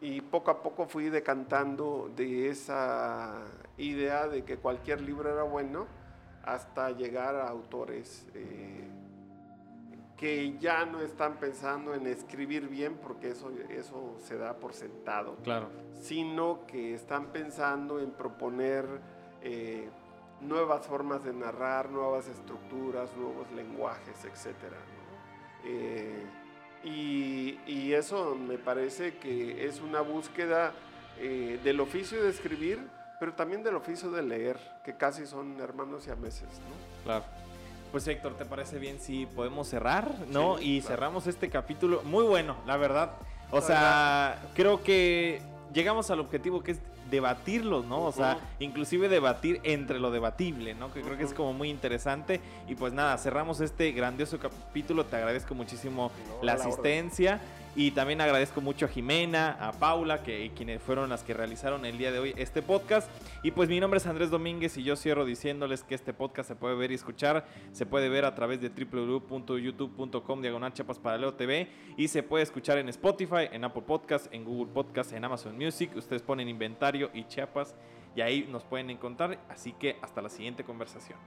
y poco a poco fui decantando de esa idea de que cualquier libro era bueno hasta llegar a autores que ya no están pensando en escribir bien, porque eso, eso se da por sentado, claro. sino que están pensando en proponer eh, nuevas formas de narrar, nuevas estructuras, nuevos lenguajes, etc. Eh, y, eso me parece que es una búsqueda eh, del oficio de escribir, pero también del oficio de leer, que casi son hermanos y a meses. ¿no? Claro. Pues Héctor, ¿te parece bien si podemos cerrar, no? y cerramos este capítulo muy bueno, la verdad. O sea, creo que llegamos al objetivo que es debatirlos, ¿no? O sea, inclusive debatir entre lo debatible, ¿no? Que creo que es como muy interesante. Y pues nada, cerramos este grandioso capítulo. Te agradezco muchísimo la asistencia. Y también agradezco mucho a Jimena, a Paula, que quienes fueron las que realizaron el día de hoy este podcast. Y pues mi nombre es Andrés Domínguez y yo cierro diciéndoles que este podcast se puede ver y escuchar. Se puede ver a través de www.youtube.com diagonal Paralelo TV y se puede escuchar en Spotify, en Apple Podcast, en Google Podcast, en Amazon Music. Ustedes ponen inventario y Chiapas y ahí nos pueden encontrar. Así que hasta la siguiente conversación.